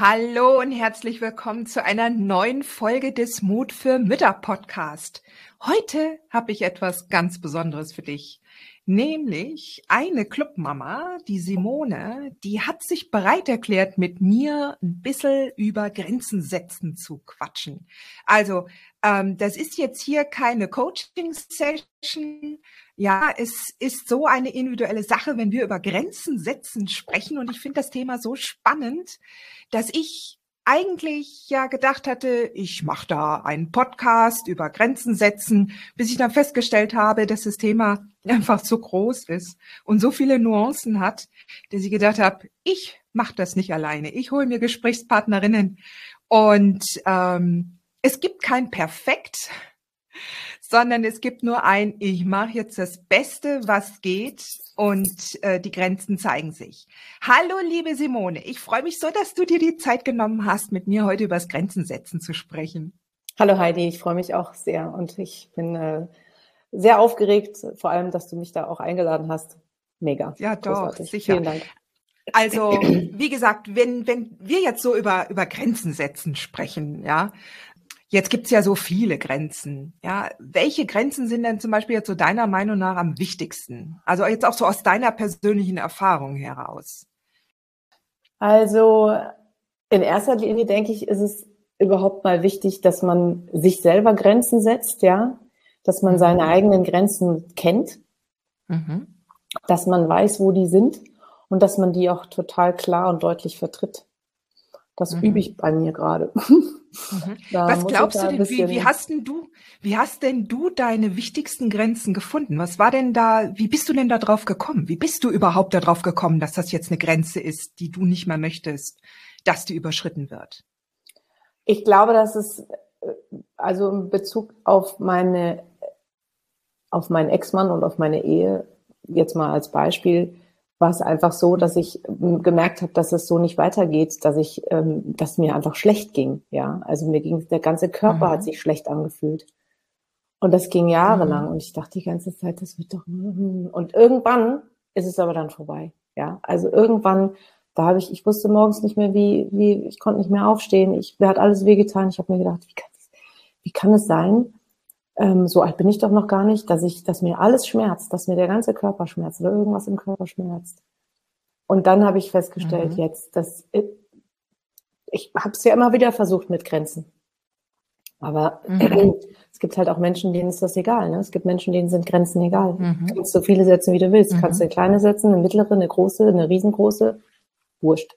Hallo und herzlich willkommen zu einer neuen Folge des Mut für Mütter Podcast. Heute habe ich etwas ganz Besonderes für dich, nämlich eine Clubmama, die Simone, die hat sich bereit erklärt, mit mir ein bisschen über Grenzen setzen zu quatschen. Also, ähm, das ist jetzt hier keine Coaching-Session, ja, es ist so eine individuelle Sache, wenn wir über Grenzen setzen sprechen. Und ich finde das Thema so spannend, dass ich eigentlich ja gedacht hatte, ich mache da einen Podcast über Grenzen setzen, bis ich dann festgestellt habe, dass das Thema einfach so groß ist und so viele Nuancen hat, dass ich gedacht habe, ich mache das nicht alleine. Ich hole mir Gesprächspartnerinnen und ähm, es gibt kein Perfekt sondern es gibt nur ein, ich mache jetzt das Beste, was geht und äh, die Grenzen zeigen sich. Hallo, liebe Simone, ich freue mich so, dass du dir die Zeit genommen hast, mit mir heute über das Grenzensetzen zu sprechen. Hallo Heidi, ich freue mich auch sehr und ich bin äh, sehr aufgeregt, vor allem, dass du mich da auch eingeladen hast. Mega. Ja, doch, Großartig. sicher. Vielen Dank. Also, wie gesagt, wenn, wenn wir jetzt so über, über Grenzen setzen sprechen, ja, Jetzt gibt's ja so viele Grenzen. Ja, welche Grenzen sind denn zum Beispiel jetzt so deiner Meinung nach am wichtigsten? Also jetzt auch so aus deiner persönlichen Erfahrung heraus. Also in erster Linie denke ich, ist es überhaupt mal wichtig, dass man sich selber Grenzen setzt, ja, dass man seine mhm. eigenen Grenzen kennt, mhm. dass man weiß, wo die sind und dass man die auch total klar und deutlich vertritt. Das mhm. übe ich bei mir gerade. Mhm. Was glaubst du denn, wie, wie hast denn du, wie hast denn du deine wichtigsten Grenzen gefunden? Was war denn da, wie bist du denn da drauf gekommen? Wie bist du überhaupt darauf gekommen, dass das jetzt eine Grenze ist, die du nicht mehr möchtest, dass die überschritten wird? Ich glaube, dass es, äh, also in Bezug auf meine, auf meinen Ex-Mann und auf meine Ehe, jetzt mal als Beispiel, war es einfach so, dass ich ähm, gemerkt habe, dass es so nicht weitergeht, dass ich, ähm, dass mir einfach schlecht ging. Ja, also mir ging der ganze Körper mhm. hat sich schlecht angefühlt und das ging jahrelang mhm. und ich dachte die ganze Zeit, das wird doch und irgendwann ist es aber dann vorbei. Ja, also irgendwann da habe ich, ich wusste morgens nicht mehr, wie, wie, ich konnte nicht mehr aufstehen. Ich, mir hat alles wehgetan. Ich habe mir gedacht, wie kann, wie kann es sein, ähm, so alt bin ich doch noch gar nicht, dass ich, dass mir alles schmerzt, dass mir der ganze Körper schmerzt oder irgendwas im Körper schmerzt. Und dann habe ich festgestellt, mhm. jetzt, dass ich, ich habe es ja immer wieder versucht mit Grenzen. Aber mhm. es gibt halt auch Menschen, denen ist das egal. Ne? Es gibt Menschen, denen sind Grenzen egal. Mhm. Du kannst so viele setzen, wie du willst. Du kannst mhm. eine kleine setzen, eine mittlere, eine große, eine riesengroße. Wurscht.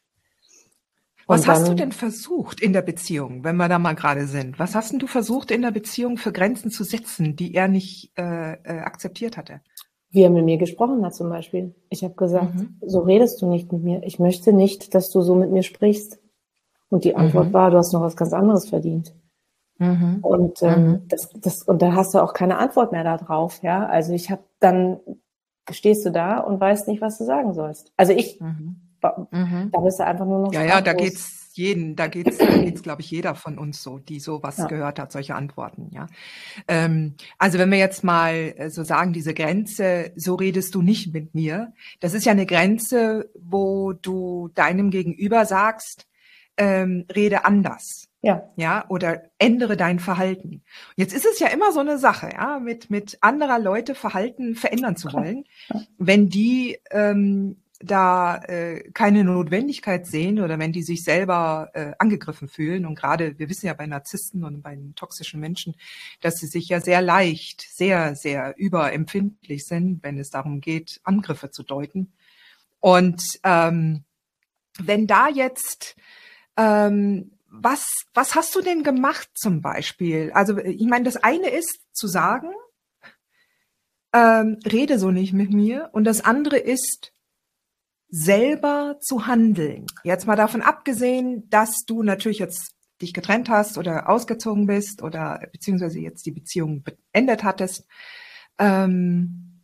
Was hast du denn versucht in der Beziehung, wenn wir da mal gerade sind? Was hast denn du versucht in der Beziehung für Grenzen zu setzen, die er nicht äh, äh, akzeptiert hatte? Wie er mit mir gesprochen hat zum Beispiel. Ich habe gesagt, mhm. so redest du nicht mit mir. Ich möchte nicht, dass du so mit mir sprichst. Und die Antwort mhm. war, du hast noch was ganz anderes verdient. Mhm. Und ähm, mhm. das, das, und da hast du auch keine Antwort mehr darauf. Ja, also ich habe dann stehst du da und weißt nicht, was du sagen sollst. Also ich mhm. Da bist du einfach nur noch. Ja, ja, da geht's jeden, da geht's, da geht's, glaube ich, jeder von uns so, die sowas ja. gehört hat, solche Antworten, ja. Ähm, also wenn wir jetzt mal äh, so sagen, diese Grenze, so redest du nicht mit mir, das ist ja eine Grenze, wo du deinem Gegenüber sagst, ähm, rede anders. Ja. Ja, oder ändere dein Verhalten. Jetzt ist es ja immer so eine Sache, ja, mit, mit anderer Leute Verhalten verändern zu wollen. Wenn die ähm, da äh, keine Notwendigkeit sehen oder wenn die sich selber äh, angegriffen fühlen und gerade wir wissen ja bei Narzissten und bei toxischen Menschen, dass sie sich ja sehr leicht, sehr sehr überempfindlich sind, wenn es darum geht, Angriffe zu deuten. Und ähm, wenn da jetzt ähm, was, was hast du denn gemacht zum Beispiel? Also ich meine, das eine ist zu sagen, ähm, rede so nicht mit mir. Und das andere ist, selber zu handeln. Jetzt mal davon abgesehen, dass du natürlich jetzt dich getrennt hast oder ausgezogen bist oder beziehungsweise jetzt die Beziehung beendet hattest. Ähm,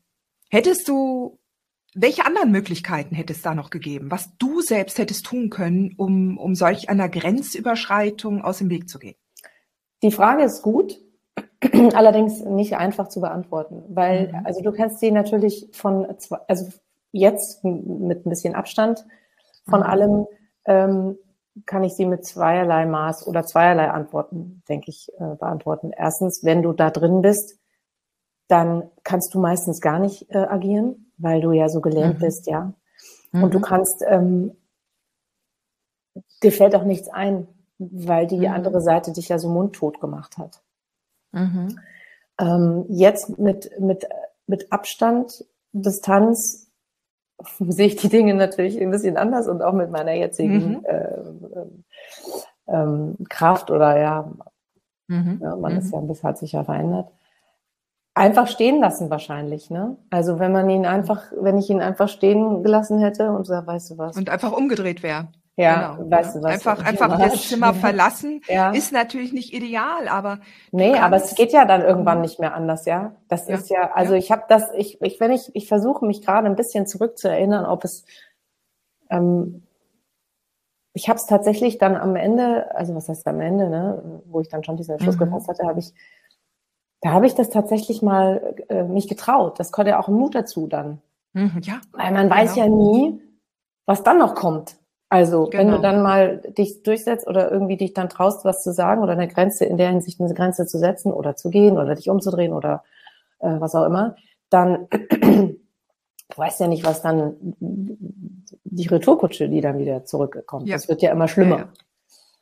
hättest du, welche anderen Möglichkeiten hätte es da noch gegeben, was du selbst hättest tun können, um, um solch einer Grenzüberschreitung aus dem Weg zu gehen? Die Frage ist gut. Allerdings nicht einfach zu beantworten, weil, mhm. also du kannst sie natürlich von, also jetzt mit ein bisschen Abstand von mhm. allem, ähm, kann ich sie mit zweierlei Maß oder zweierlei Antworten, denke ich, äh, beantworten. Erstens, wenn du da drin bist, dann kannst du meistens gar nicht äh, agieren, weil du ja so gelähmt mhm. bist, ja. Und du mhm. kannst, ähm, dir fällt auch nichts ein, weil die mhm. andere Seite dich ja so mundtot gemacht hat. Mhm. Ähm, jetzt mit, mit, mit Abstand, Distanz sehe ich die Dinge natürlich ein bisschen anders und auch mit meiner jetzigen mhm. äh, ähm, Kraft oder ja, mhm. ja man ist mhm. ja ein bisschen, hat sich ja verändert. Einfach stehen lassen wahrscheinlich, ne? Also wenn man ihn einfach, wenn ich ihn einfach stehen gelassen hätte und so, weißt du was. Und einfach umgedreht wäre. Ja, genau, weißt du was. Einfach, einfach das Zimmer verlassen ja. ist natürlich nicht ideal, aber. Nee, aber es geht ja dann irgendwann nicht mehr anders, ja. Das ja. ist ja, also ja. ich habe das, ich, ich, wenn ich, ich versuche mich gerade ein bisschen zurückzuerinnern, ob es, ähm, ich habe es tatsächlich dann am Ende, also was heißt am Ende, ne, wo ich dann schon diesen Entschluss mhm. gefasst hatte, habe ich, da habe ich das tatsächlich mal äh, mich getraut. Das konnte ja auch Mut dazu dann. Mhm, ja. Weil man weiß genau. ja nie, was dann noch kommt. Also, genau. wenn du genau. dann mal dich durchsetzt oder irgendwie dich dann traust, was zu sagen oder eine Grenze in der Hinsicht eine Grenze zu setzen oder zu gehen oder dich umzudrehen oder äh, was auch immer, dann du weißt ja nicht, was dann die Retourkutsche, die dann wieder zurückkommt. Ja. Das wird ja immer schlimmer. Ja.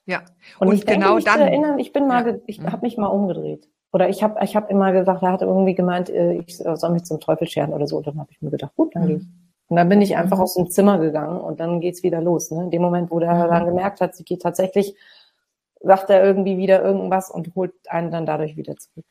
ja. Und, und, ich genau denke, dann. Erinnern, ich bin mal, ja. ich mhm. habe mich mal umgedreht. Oder ich habe ich hab immer gesagt, er hat irgendwie gemeint, äh, ich soll mich zum Teufel scheren oder so. Und dann habe ich mir gedacht, gut, dann mhm. gehe ich. Und dann bin ich einfach mhm. aus dem Zimmer gegangen und dann geht's wieder los. Ne? In dem Moment, wo der mhm. dann gemerkt hat, sie geht tatsächlich, sagt er irgendwie wieder irgendwas und holt einen dann dadurch wieder zurück.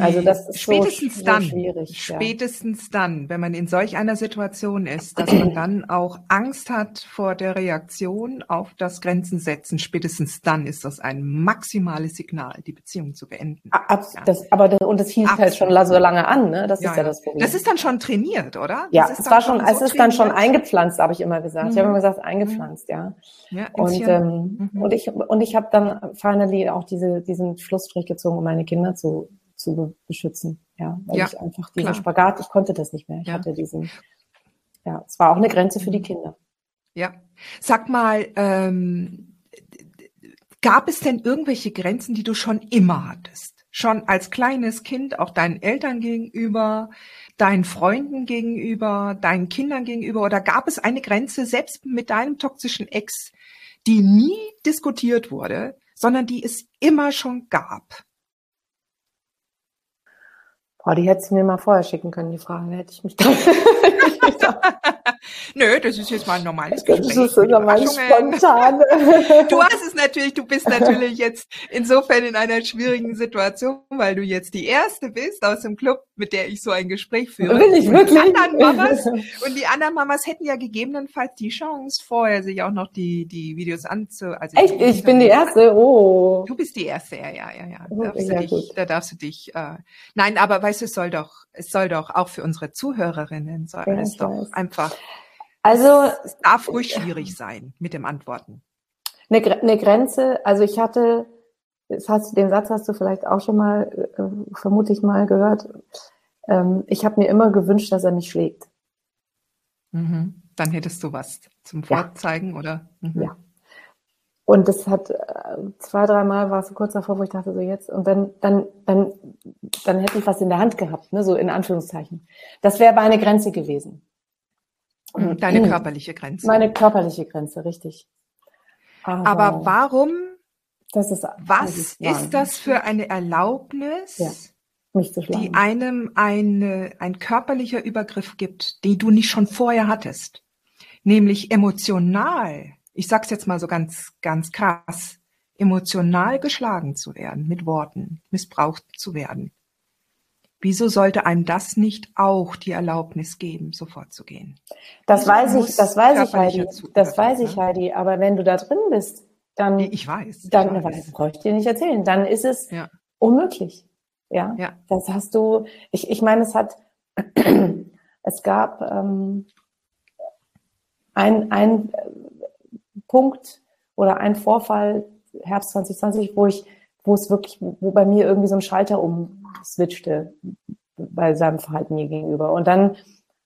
Also das ist spätestens so, dann, so schwierig. Spätestens ja. dann, wenn man in solch einer Situation ist, dass man dann auch Angst hat vor der Reaktion auf das Grenzen setzen, spätestens dann ist das ein maximales Signal, die Beziehung zu beenden. Ab, ja. das, aber das, und das hielt Absolut. halt schon so lange an, ne? Das ja, ist ja, das Problem. Das ist dann schon trainiert, oder? Ja, es war schon, so es ist dann schon eingepflanzt, habe ich immer gesagt. Mhm. Ich habe immer gesagt, eingepflanzt, ja. ja und ähm, mhm. und ich und ich habe dann finally auch diese diesen Schlussstrich gezogen, um meine Kinder zu zu beschützen. Ja, weil ja, ich einfach diesen klar. Spagat, ich konnte das nicht mehr. Ich ja. hatte diesen, ja, es war auch eine Grenze für die Kinder. Ja. Sag mal, ähm, gab es denn irgendwelche Grenzen, die du schon immer hattest? Schon als kleines Kind, auch deinen Eltern gegenüber, deinen Freunden gegenüber, deinen Kindern gegenüber? Oder gab es eine Grenze, selbst mit deinem toxischen Ex, die nie diskutiert wurde, sondern die es immer schon gab? Boah, die hättest du mir mal vorher schicken können, die Fragen, hätte ich mich dann. Nö, das ist jetzt mal ein normales Gespräch. Das ist normal spontan. Du hast es natürlich, du bist natürlich jetzt insofern in einer schwierigen Situation, weil du jetzt die erste bist aus dem Club, mit der ich so ein Gespräch führe. Will ich wirklich? Und die anderen Mamas, und die anderen Mamas hätten ja gegebenenfalls die Chance, vorher sich auch noch die, die Videos anzu, also Echt? Ich bin die erste? Oh. Du bist die erste, ja, ja, ja, ja. Da darfst, ja, du dich, da darfst du dich, äh, nein, aber weißt du, es soll doch, es soll doch auch für unsere Zuhörerinnen, soll ja, es doch weiß. einfach also es darf ruhig schwierig sein mit dem Antworten. Eine, eine Grenze, also ich hatte, hast, den Satz hast du vielleicht auch schon mal, äh, vermutlich mal gehört. Ähm, ich habe mir immer gewünscht, dass er mich schlägt. Mhm. Dann hättest du was zum Vorzeigen, ja. oder? Mhm. Ja. Und das hat äh, zwei, dreimal war es so kurz davor, wo ich dachte, so jetzt, und dann, dann, dann, dann hätte ich was in der Hand gehabt, ne, so in Anführungszeichen. Das wäre aber eine Grenze gewesen. Mhm. Deine körperliche Grenze. Meine körperliche Grenze, richtig. Aber, Aber warum? Das ist, was ist das für eine Erlaubnis, ja, mich zu schlagen. die einem eine, ein körperlicher Übergriff gibt, die du nicht schon vorher hattest? Nämlich emotional. Ich sag's jetzt mal so ganz, ganz krass. emotional geschlagen zu werden, mit Worten, missbraucht zu werden. Wieso sollte einem das nicht auch die Erlaubnis geben, sofort zu gehen? Das Wieso weiß ich, das weiß ich, Heidi. Das weiß ich, ne? Heidi. Aber wenn du da drin bist, dann, ich weiß, dann ich weiß. brauche ich dir nicht erzählen. Dann ist es ja. unmöglich. Ja? ja, das hast du. Ich, ich meine, es hat, es gab ähm, ein, ein Punkt oder ein Vorfall Herbst 2020, wo ich, wo es wirklich, wo bei mir irgendwie so ein Schalter umswitchte bei seinem Verhalten mir gegenüber. Und dann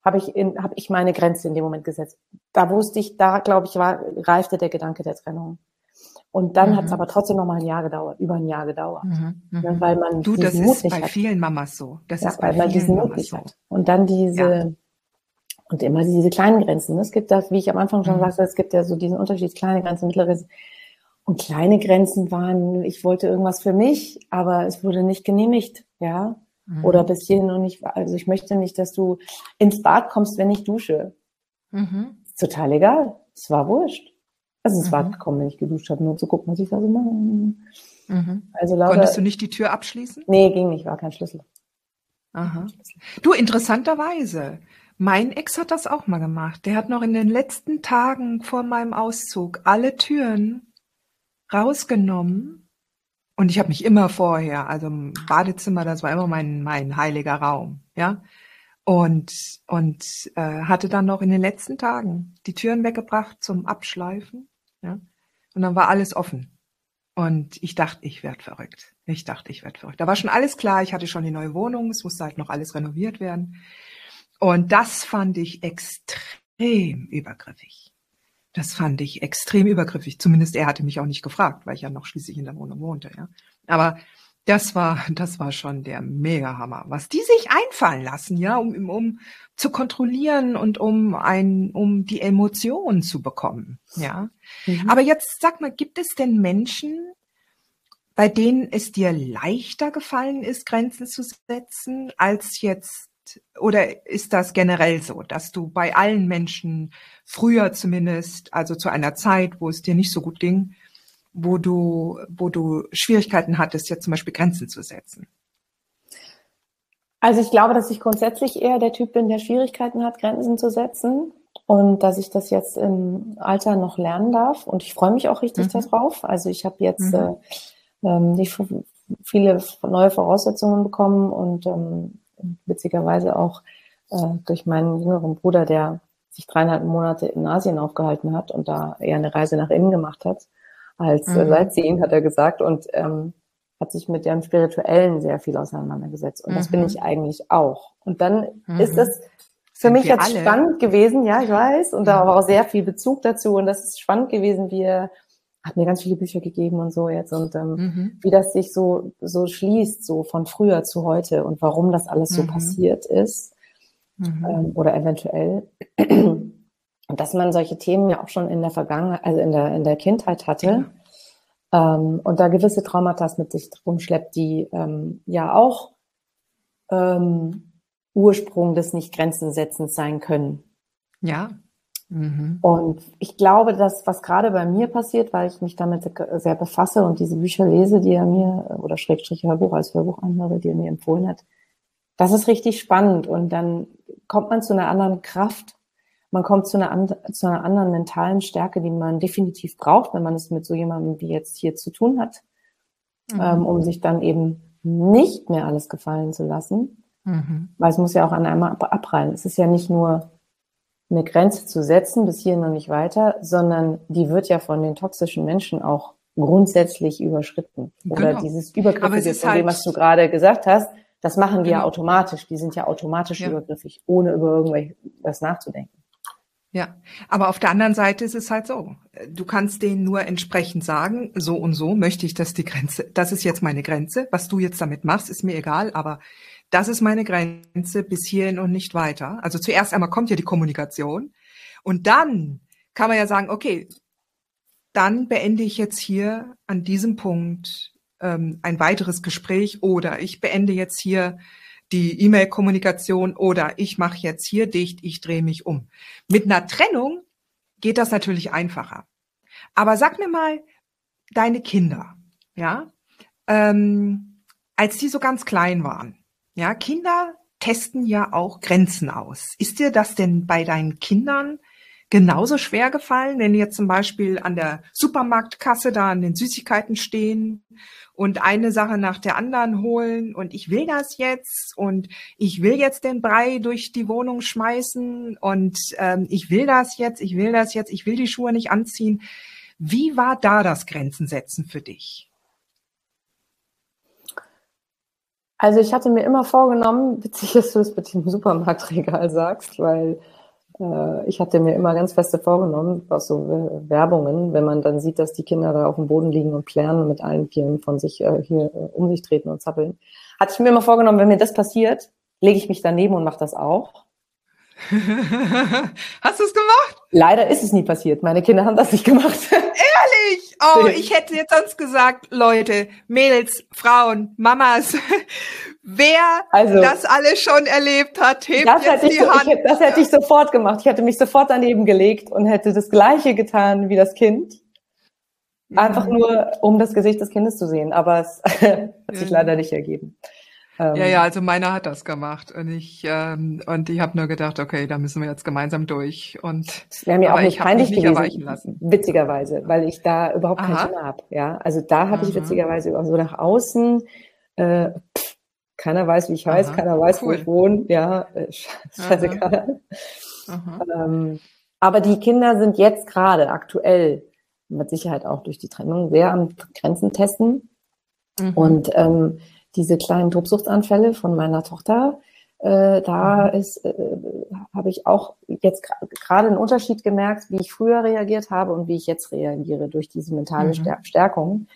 habe ich in, habe ich meine Grenze in dem Moment gesetzt. Da wusste ich, da glaube ich, war, reifte der Gedanke der Trennung. Und dann mhm. hat es aber trotzdem noch mal ein Jahr gedauert, über ein Jahr gedauert. Mhm. Ja, weil man du, das ist Mut bei hat. vielen Mamas so. Das ja, ist bei weil man diesen Mut nicht so. hat. Und dann diese, ja. und immer diese kleinen Grenzen. Es gibt das, wie ich am Anfang schon mhm. sagte, es gibt ja so diesen Unterschied, kleine Grenzen, mittlere Grenzen. Und kleine Grenzen waren, ich wollte irgendwas für mich, aber es wurde nicht genehmigt, ja. Mhm. Oder bis hierhin und nicht, also ich möchte nicht, dass du ins Bad kommst, wenn ich dusche. Mhm. Ist total egal. Es war wurscht. Also ins mhm. Bad gekommen, wenn ich geduscht habe, nur zu gucken, was ich da so mache. Mhm. Also lauter, Konntest du nicht die Tür abschließen? Nee, ging nicht, war kein Schlüssel. Aha. Du, interessanterweise, mein Ex hat das auch mal gemacht. Der hat noch in den letzten Tagen vor meinem Auszug alle Türen rausgenommen und ich habe mich immer vorher, also im Badezimmer, das war immer mein mein heiliger Raum, ja. Und und äh, hatte dann noch in den letzten Tagen die Türen weggebracht zum Abschleifen, ja. Und dann war alles offen. Und ich dachte, ich werd verrückt. Ich dachte, ich werd verrückt. Da war schon alles klar. Ich hatte schon die neue Wohnung. Es musste halt noch alles renoviert werden. Und das fand ich extrem übergriffig. Das fand ich extrem übergriffig. Zumindest er hatte mich auch nicht gefragt, weil ich ja noch schließlich in der Wohnung wohnte, ja. Aber das war, das war schon der Mega-Hammer. Was die sich einfallen lassen, ja, um, um zu kontrollieren und um ein, um die Emotionen zu bekommen, ja. Mhm. Aber jetzt sag mal, gibt es denn Menschen, bei denen es dir leichter gefallen ist, Grenzen zu setzen, als jetzt oder ist das generell so, dass du bei allen Menschen früher zumindest, also zu einer Zeit, wo es dir nicht so gut ging, wo du, wo du Schwierigkeiten hattest, jetzt zum Beispiel Grenzen zu setzen? Also ich glaube, dass ich grundsätzlich eher der Typ bin, der Schwierigkeiten hat, Grenzen zu setzen und dass ich das jetzt im Alter noch lernen darf. Und ich freue mich auch richtig mhm. darauf. Also ich habe jetzt mhm. äh, ähm, nicht viele neue Voraussetzungen bekommen und ähm, witzigerweise auch äh, durch meinen jüngeren Bruder, der sich dreieinhalb Monate in Asien aufgehalten hat und da eher eine Reise nach innen gemacht hat, als äh, mhm. Sightseeing, hat er gesagt, und ähm, hat sich mit dem Spirituellen sehr viel auseinandergesetzt. Und mhm. das bin mhm. ich eigentlich auch. Und dann mhm. ist es für mich jetzt alle? spannend gewesen, ja, ich weiß, und da mhm. war auch sehr viel Bezug dazu. Und das ist spannend gewesen, wie er hat mir ganz viele Bücher gegeben und so jetzt und ähm, mhm. wie das sich so so schließt so von früher zu heute und warum das alles so mhm. passiert ist mhm. ähm, oder eventuell und dass man solche Themen ja auch schon in der Vergangenheit also in der in der Kindheit hatte ja. ähm, und da gewisse Traumata mit sich rumschleppt die ähm, ja auch ähm, Ursprung des nicht Grenzen setzens sein können ja Mhm. Und ich glaube, dass was gerade bei mir passiert, weil ich mich damit sehr befasse und diese Bücher lese, die er mir, oder Schrägstrich Hörbuch als Hörbuch anhöre, die er mir empfohlen hat, das ist richtig spannend. Und dann kommt man zu einer anderen Kraft. Man kommt zu einer, zu einer anderen mentalen Stärke, die man definitiv braucht, wenn man es mit so jemandem wie jetzt hier zu tun hat, mhm. ähm, um sich dann eben nicht mehr alles gefallen zu lassen. Mhm. Weil es muss ja auch an einmal abprallen. Es ist ja nicht nur eine Grenze zu setzen, bis hier noch nicht weiter, sondern die wird ja von den toxischen Menschen auch grundsätzlich überschritten. Oder genau. dieses Übergriffige, von halt dem, was du gerade gesagt hast, das machen die genau. ja automatisch. Die sind ja automatisch ja. übergriffig, ohne über irgendwas nachzudenken. Ja, aber auf der anderen Seite ist es halt so. Du kannst denen nur entsprechend sagen, so und so möchte ich, dass die Grenze, das ist jetzt meine Grenze. Was du jetzt damit machst, ist mir egal, aber das ist meine Grenze bis hierhin und nicht weiter. Also zuerst einmal kommt ja die Kommunikation und dann kann man ja sagen, okay, dann beende ich jetzt hier an diesem Punkt ähm, ein weiteres Gespräch oder ich beende jetzt hier die E-Mail-Kommunikation oder ich mache jetzt hier dicht, ich drehe mich um. Mit einer Trennung geht das natürlich einfacher. Aber sag mir mal, deine Kinder, ja, ähm, als die so ganz klein waren, ja, Kinder testen ja auch Grenzen aus. Ist dir das denn bei deinen Kindern genauso schwer gefallen, wenn jetzt zum Beispiel an der Supermarktkasse da an den Süßigkeiten stehen und eine Sache nach der anderen holen und ich will das jetzt und ich will jetzt den Brei durch die Wohnung schmeißen und ähm, ich will das jetzt, ich will das jetzt, ich will die Schuhe nicht anziehen. Wie war da das Grenzen setzen für dich? Also ich hatte mir immer vorgenommen, witzig, dass du es mit dem Supermarktregal sagst, weil ich hatte mir immer ganz feste vorgenommen, aus so Werbungen, wenn man dann sieht, dass die Kinder da auf dem Boden liegen und plären und mit allen Vieren von sich äh, hier äh, um sich treten und zappeln, hatte ich mir immer vorgenommen, wenn mir das passiert, lege ich mich daneben und mache das auch. Hast du es gemacht? Leider ist es nie passiert. Meine Kinder haben das nicht gemacht. Oh, ich hätte jetzt sonst gesagt, Leute, Mädels, Frauen, Mamas, wer also, das alles schon erlebt hat, hebt das jetzt die so, Hand. Ich, das hätte ich sofort gemacht. Ich hätte mich sofort daneben gelegt und hätte das Gleiche getan wie das Kind. Einfach nur, um das Gesicht des Kindes zu sehen. Aber es hat sich leider nicht ergeben. Ähm, ja, ja, also meiner hat das gemacht und ich ähm, und ich habe nur gedacht, okay, da müssen wir jetzt gemeinsam durch und wäre mir auch nicht peinlich nicht gewesen, lassen. witzigerweise, weil ich da überhaupt kein Thema habe. Ja, also da habe ich witzigerweise auch so nach außen. Äh, pff, keiner weiß, wie ich heiße, keiner weiß, cool. wo ich wohne. Ja, äh, scheißegal. Ähm, aber die Kinder sind jetzt gerade aktuell mit Sicherheit auch durch die Trennung sehr am Grenzen testen. Mhm. Und ähm, diese kleinen Tobsuchtsanfälle von meiner Tochter, äh, da mhm. ist, äh, habe ich auch jetzt gerade einen Unterschied gemerkt, wie ich früher reagiert habe und wie ich jetzt reagiere durch diese mentale mhm. Stärkung.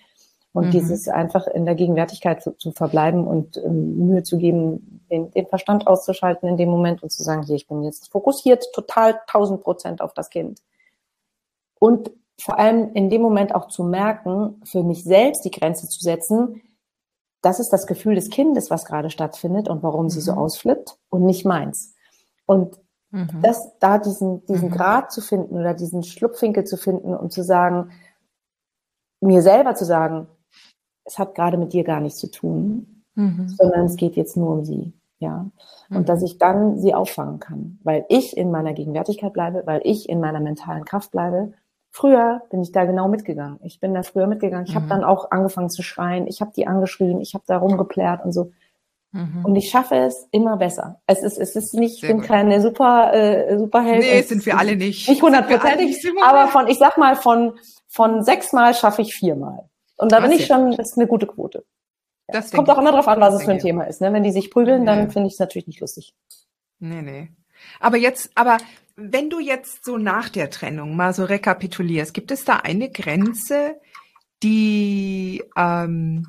Und mhm. dieses einfach in der Gegenwärtigkeit zu, zu verbleiben und ähm, Mühe zu geben, den, den Verstand auszuschalten in dem Moment und zu sagen, hier, ich bin jetzt fokussiert total tausend Prozent auf das Kind. Und vor allem in dem Moment auch zu merken, für mich selbst die Grenze zu setzen, das ist das Gefühl des Kindes, was gerade stattfindet und warum mhm. sie so mhm. ausflippt und nicht meins. Und mhm. das, da diesen, diesen mhm. Grad zu finden oder diesen Schlupfwinkel zu finden und zu sagen, mir selber zu sagen, es hat gerade mit dir gar nichts zu tun, mhm. sondern es geht jetzt nur um sie. Ja. Und dass mhm. ich dann sie auffangen kann, weil ich in meiner Gegenwärtigkeit bleibe, weil ich in meiner mentalen Kraft bleibe Früher bin ich da genau mitgegangen. Ich bin da früher mitgegangen. Ich mhm. habe dann auch angefangen zu schreien. Ich habe die angeschrien. Ich habe da rumgeplärt und so. Mhm. Und ich schaffe es immer besser. Es ist, es ist nicht, ich bin keine super, äh, Superheld. Nee, sind wir alle nicht. Nicht hundertprozentig, aber von, ich sag mal, von, von sechsmal schaffe ich viermal. Und da bin ich schon, das ist eine gute Quote. Das kommt auch immer drauf an, was es für ein Thema ist. Ne? Wenn die sich prügeln, dann nee. finde ich es natürlich nicht lustig. Nee, nee. Aber jetzt, aber wenn du jetzt so nach der Trennung mal so rekapitulierst, gibt es da eine Grenze, die, ähm,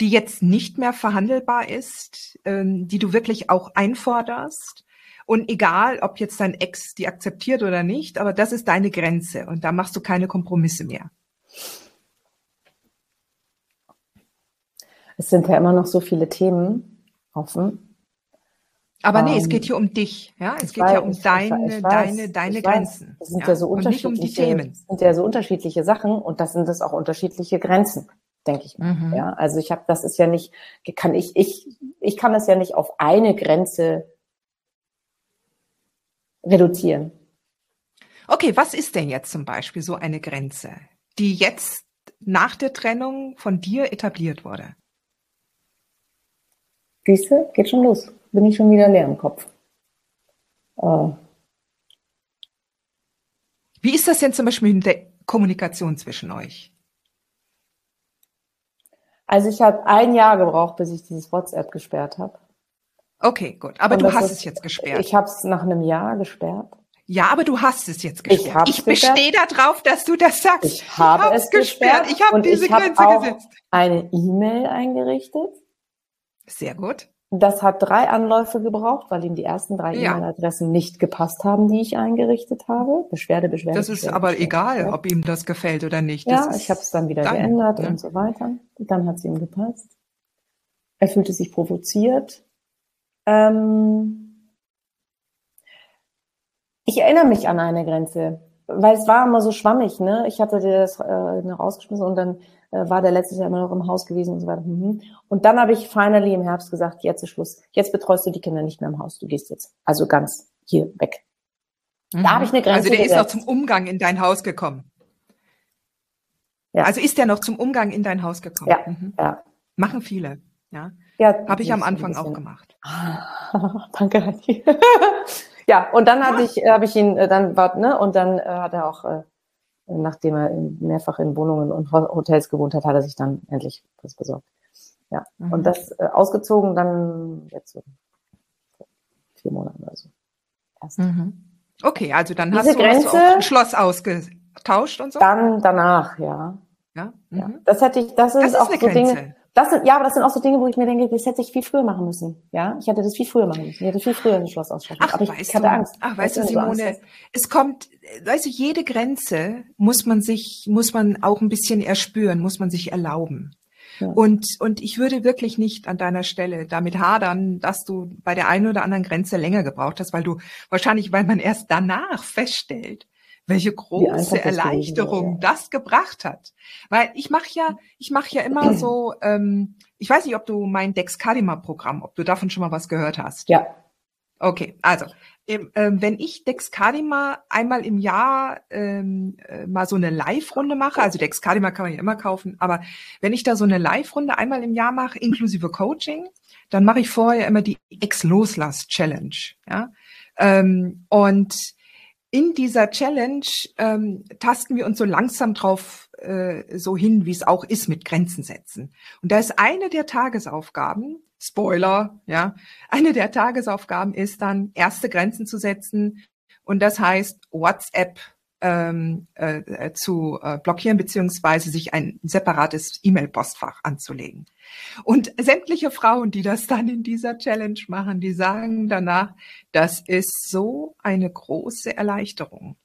die jetzt nicht mehr verhandelbar ist, ähm, die du wirklich auch einforderst? Und egal, ob jetzt dein Ex die akzeptiert oder nicht, aber das ist deine Grenze und da machst du keine Kompromisse mehr. Es sind ja immer noch so viele Themen offen. Aber nee, um, es geht hier um dich, ja. Es geht weiß, ja um deine, weiß, deine, deine Grenzen. Es sind ja, ja so unterschiedliche, und nicht um die Themen. sind ja so unterschiedliche Sachen und das sind das auch unterschiedliche Grenzen, denke ich. Mhm. Ja, also ich habe, das ist ja nicht, kann ich, ich, ich kann das ja nicht auf eine Grenze reduzieren. Okay, was ist denn jetzt zum Beispiel so eine Grenze, die jetzt nach der Trennung von dir etabliert wurde? Siehste, geht schon los bin ich schon wieder leer im Kopf. Äh. Wie ist das denn zum Beispiel mit der Kommunikation zwischen euch? Also ich habe ein Jahr gebraucht, bis ich dieses WhatsApp gesperrt habe. Okay, gut. Aber Und du hast ist, es jetzt gesperrt. Ich habe es nach einem Jahr gesperrt. Ja, aber du hast es jetzt gesperrt. Ich, ich bestehe darauf, dass du das sagst. Ich habe ich es gesperrt. Ich habe diese ich Grenze hab auch gesetzt. Eine E-Mail eingerichtet. Sehr gut. Das hat drei Anläufe gebraucht, weil ihm die ersten drei ja. E-Mail-Adressen nicht gepasst haben, die ich eingerichtet habe. Beschwerde, Beschwerde. Das ist Beschwerde, aber egal, ob ihm das gefällt oder nicht. Das ja, ich habe es dann wieder dann, geändert ja. und so weiter. Und dann hat es ihm gepasst. Er fühlte sich provoziert. Ähm ich erinnere mich an eine Grenze. weil es war immer so schwammig, ne? Ich hatte das äh, noch rausgeschmissen und dann äh, war der letztes Jahr immer noch im Haus gewesen und so weiter. Mhm. Und dann habe ich finally im Herbst gesagt, jetzt ist Schluss. Jetzt betreust du die Kinder nicht mehr im Haus. Du gehst jetzt. Also ganz hier weg. Mhm. Da habe ich eine Grenze. Also der gesetzt. ist noch zum Umgang in dein Haus gekommen. Ja. Also ist der noch zum Umgang in dein Haus gekommen? Ja. Mhm. ja. Machen viele. Ja. ja habe ich am Anfang auch gemacht. Danke, Heidi. ja, und dann hatte ich, habe ich ihn, äh, dann war, ne, und dann äh, hat er auch, äh, nachdem er mehrfach in Wohnungen und Hotels gewohnt hat, hat er sich dann endlich was besorgt. Ja. Mhm. Und das äh, ausgezogen dann jetzt so vier Monate oder so. Erst. Mhm. Okay, also dann Diese hast, du, Grenze, hast du auch ein Schloss ausgetauscht und so? Dann danach, ja. Ja? Mhm. ja. Das hätte ich, das, das ist auch so Grenze. Dinge. Das sind, ja, aber das sind auch so Dinge, wo ich mir denke, das hätte ich viel früher machen müssen. Ja, ich hätte das viel früher machen müssen. Ich hätte viel früher ein Schloss ausschaffen. Ach, aber ich, ich hatte du, Angst. Ach, weißt du, Simone, so es kommt, weißt du, jede Grenze muss man sich, muss man auch ein bisschen erspüren, muss man sich erlauben. Ja. Und, und ich würde wirklich nicht an deiner Stelle damit hadern, dass du bei der einen oder anderen Grenze länger gebraucht hast, weil du wahrscheinlich, weil man erst danach feststellt, welche große Erleichterung das, das gebracht hat. Weil ich mache ja, ich mache ja immer so, ähm, ich weiß nicht, ob du mein Dexcadima-Programm, ob du davon schon mal was gehört hast. Ja. Okay, also ähm, wenn ich Dexcadima einmal im Jahr ähm, äh, mal so eine Live-Runde mache, also Dexcadima kann man ja immer kaufen, aber wenn ich da so eine Live-Runde einmal im Jahr mache, inklusive Coaching, dann mache ich vorher immer die Ex-Loslass-Challenge. Ja? Ähm, und in dieser Challenge ähm, tasten wir uns so langsam drauf äh, so hin, wie es auch ist mit Grenzen setzen. Und da ist eine der Tagesaufgaben, Spoiler, ja, eine der Tagesaufgaben ist dann, erste Grenzen zu setzen. Und das heißt, WhatsApp ähm, äh, zu äh, blockieren beziehungsweise sich ein separates E-Mail-Postfach anzulegen. Und sämtliche Frauen, die das dann in dieser Challenge machen, die sagen danach, das ist so eine große Erleichterung,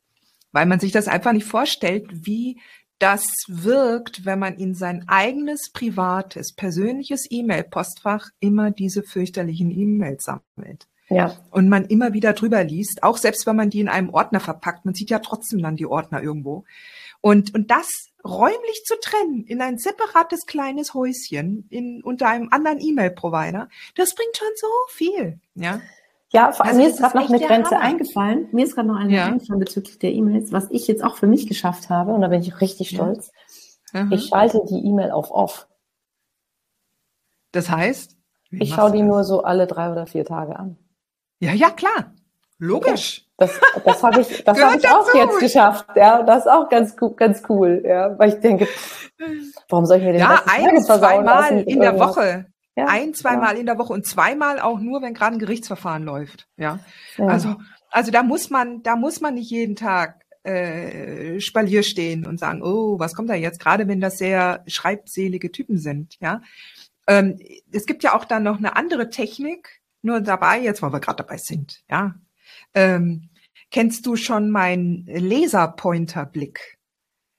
weil man sich das einfach nicht vorstellt, wie das wirkt, wenn man in sein eigenes privates, persönliches E-Mail-Postfach immer diese fürchterlichen E-Mails sammelt. Ja. Und man immer wieder drüber liest, auch selbst wenn man die in einem Ordner verpackt, man sieht ja trotzdem dann die Ordner irgendwo. Und, und das räumlich zu trennen in ein separates kleines Häuschen in, unter einem anderen E-Mail-Provider, das bringt schon so viel. Ja. Ja, vor allem also mir ist gerade noch eine Grenze Hammer. eingefallen. Mir ist gerade noch eine ja. eingefallen bezüglich der E-Mails, was ich jetzt auch für mich geschafft habe, und da bin ich richtig stolz. Ja. Ich schalte die E-Mail auf off. Das heißt? Ich schaue die nur so alle drei oder vier Tage an. Ja, ja, klar. Logisch. Ja, das, das habe ich, das hab ich auch jetzt geschafft. Ja, das ist auch ganz, ganz cool. Ja, weil ich denke, warum soll ich mir den Ja, ein, zweimal in der Woche. Ja, ein, zweimal ja. in der Woche und zweimal auch nur, wenn gerade ein Gerichtsverfahren läuft. Ja. ja. Also, also da muss man, da muss man nicht jeden Tag äh, Spalier stehen und sagen, oh, was kommt da jetzt? Gerade wenn das sehr schreibselige Typen sind. Ja. Ähm, es gibt ja auch dann noch eine andere Technik, nur dabei, jetzt weil wir gerade dabei sind. Ja. Ähm, kennst du schon meinen Laserpointer-Blick?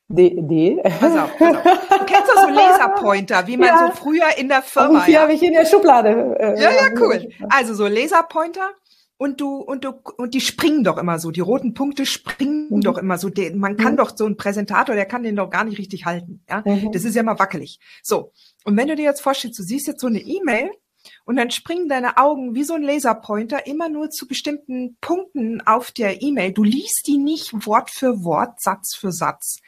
D, D. Pass auf, pass auf. Du kennst doch so Laserpointer, wie man ja. so früher in der Firma. Oh, hier ja. habe ich in der Schublade. Äh, ja, ja, cool. Also so Laserpointer und du und du und die springen doch immer so. Die roten Punkte springen mhm. doch immer so. man kann mhm. doch so ein Präsentator, der kann den doch gar nicht richtig halten. Ja, mhm. das ist ja immer wackelig. So und wenn du dir jetzt vorstellst, du siehst jetzt so eine E-Mail und dann springen deine Augen wie so ein Laserpointer immer nur zu bestimmten Punkten auf der E-Mail. Du liest die nicht Wort für Wort, Satz für Satz,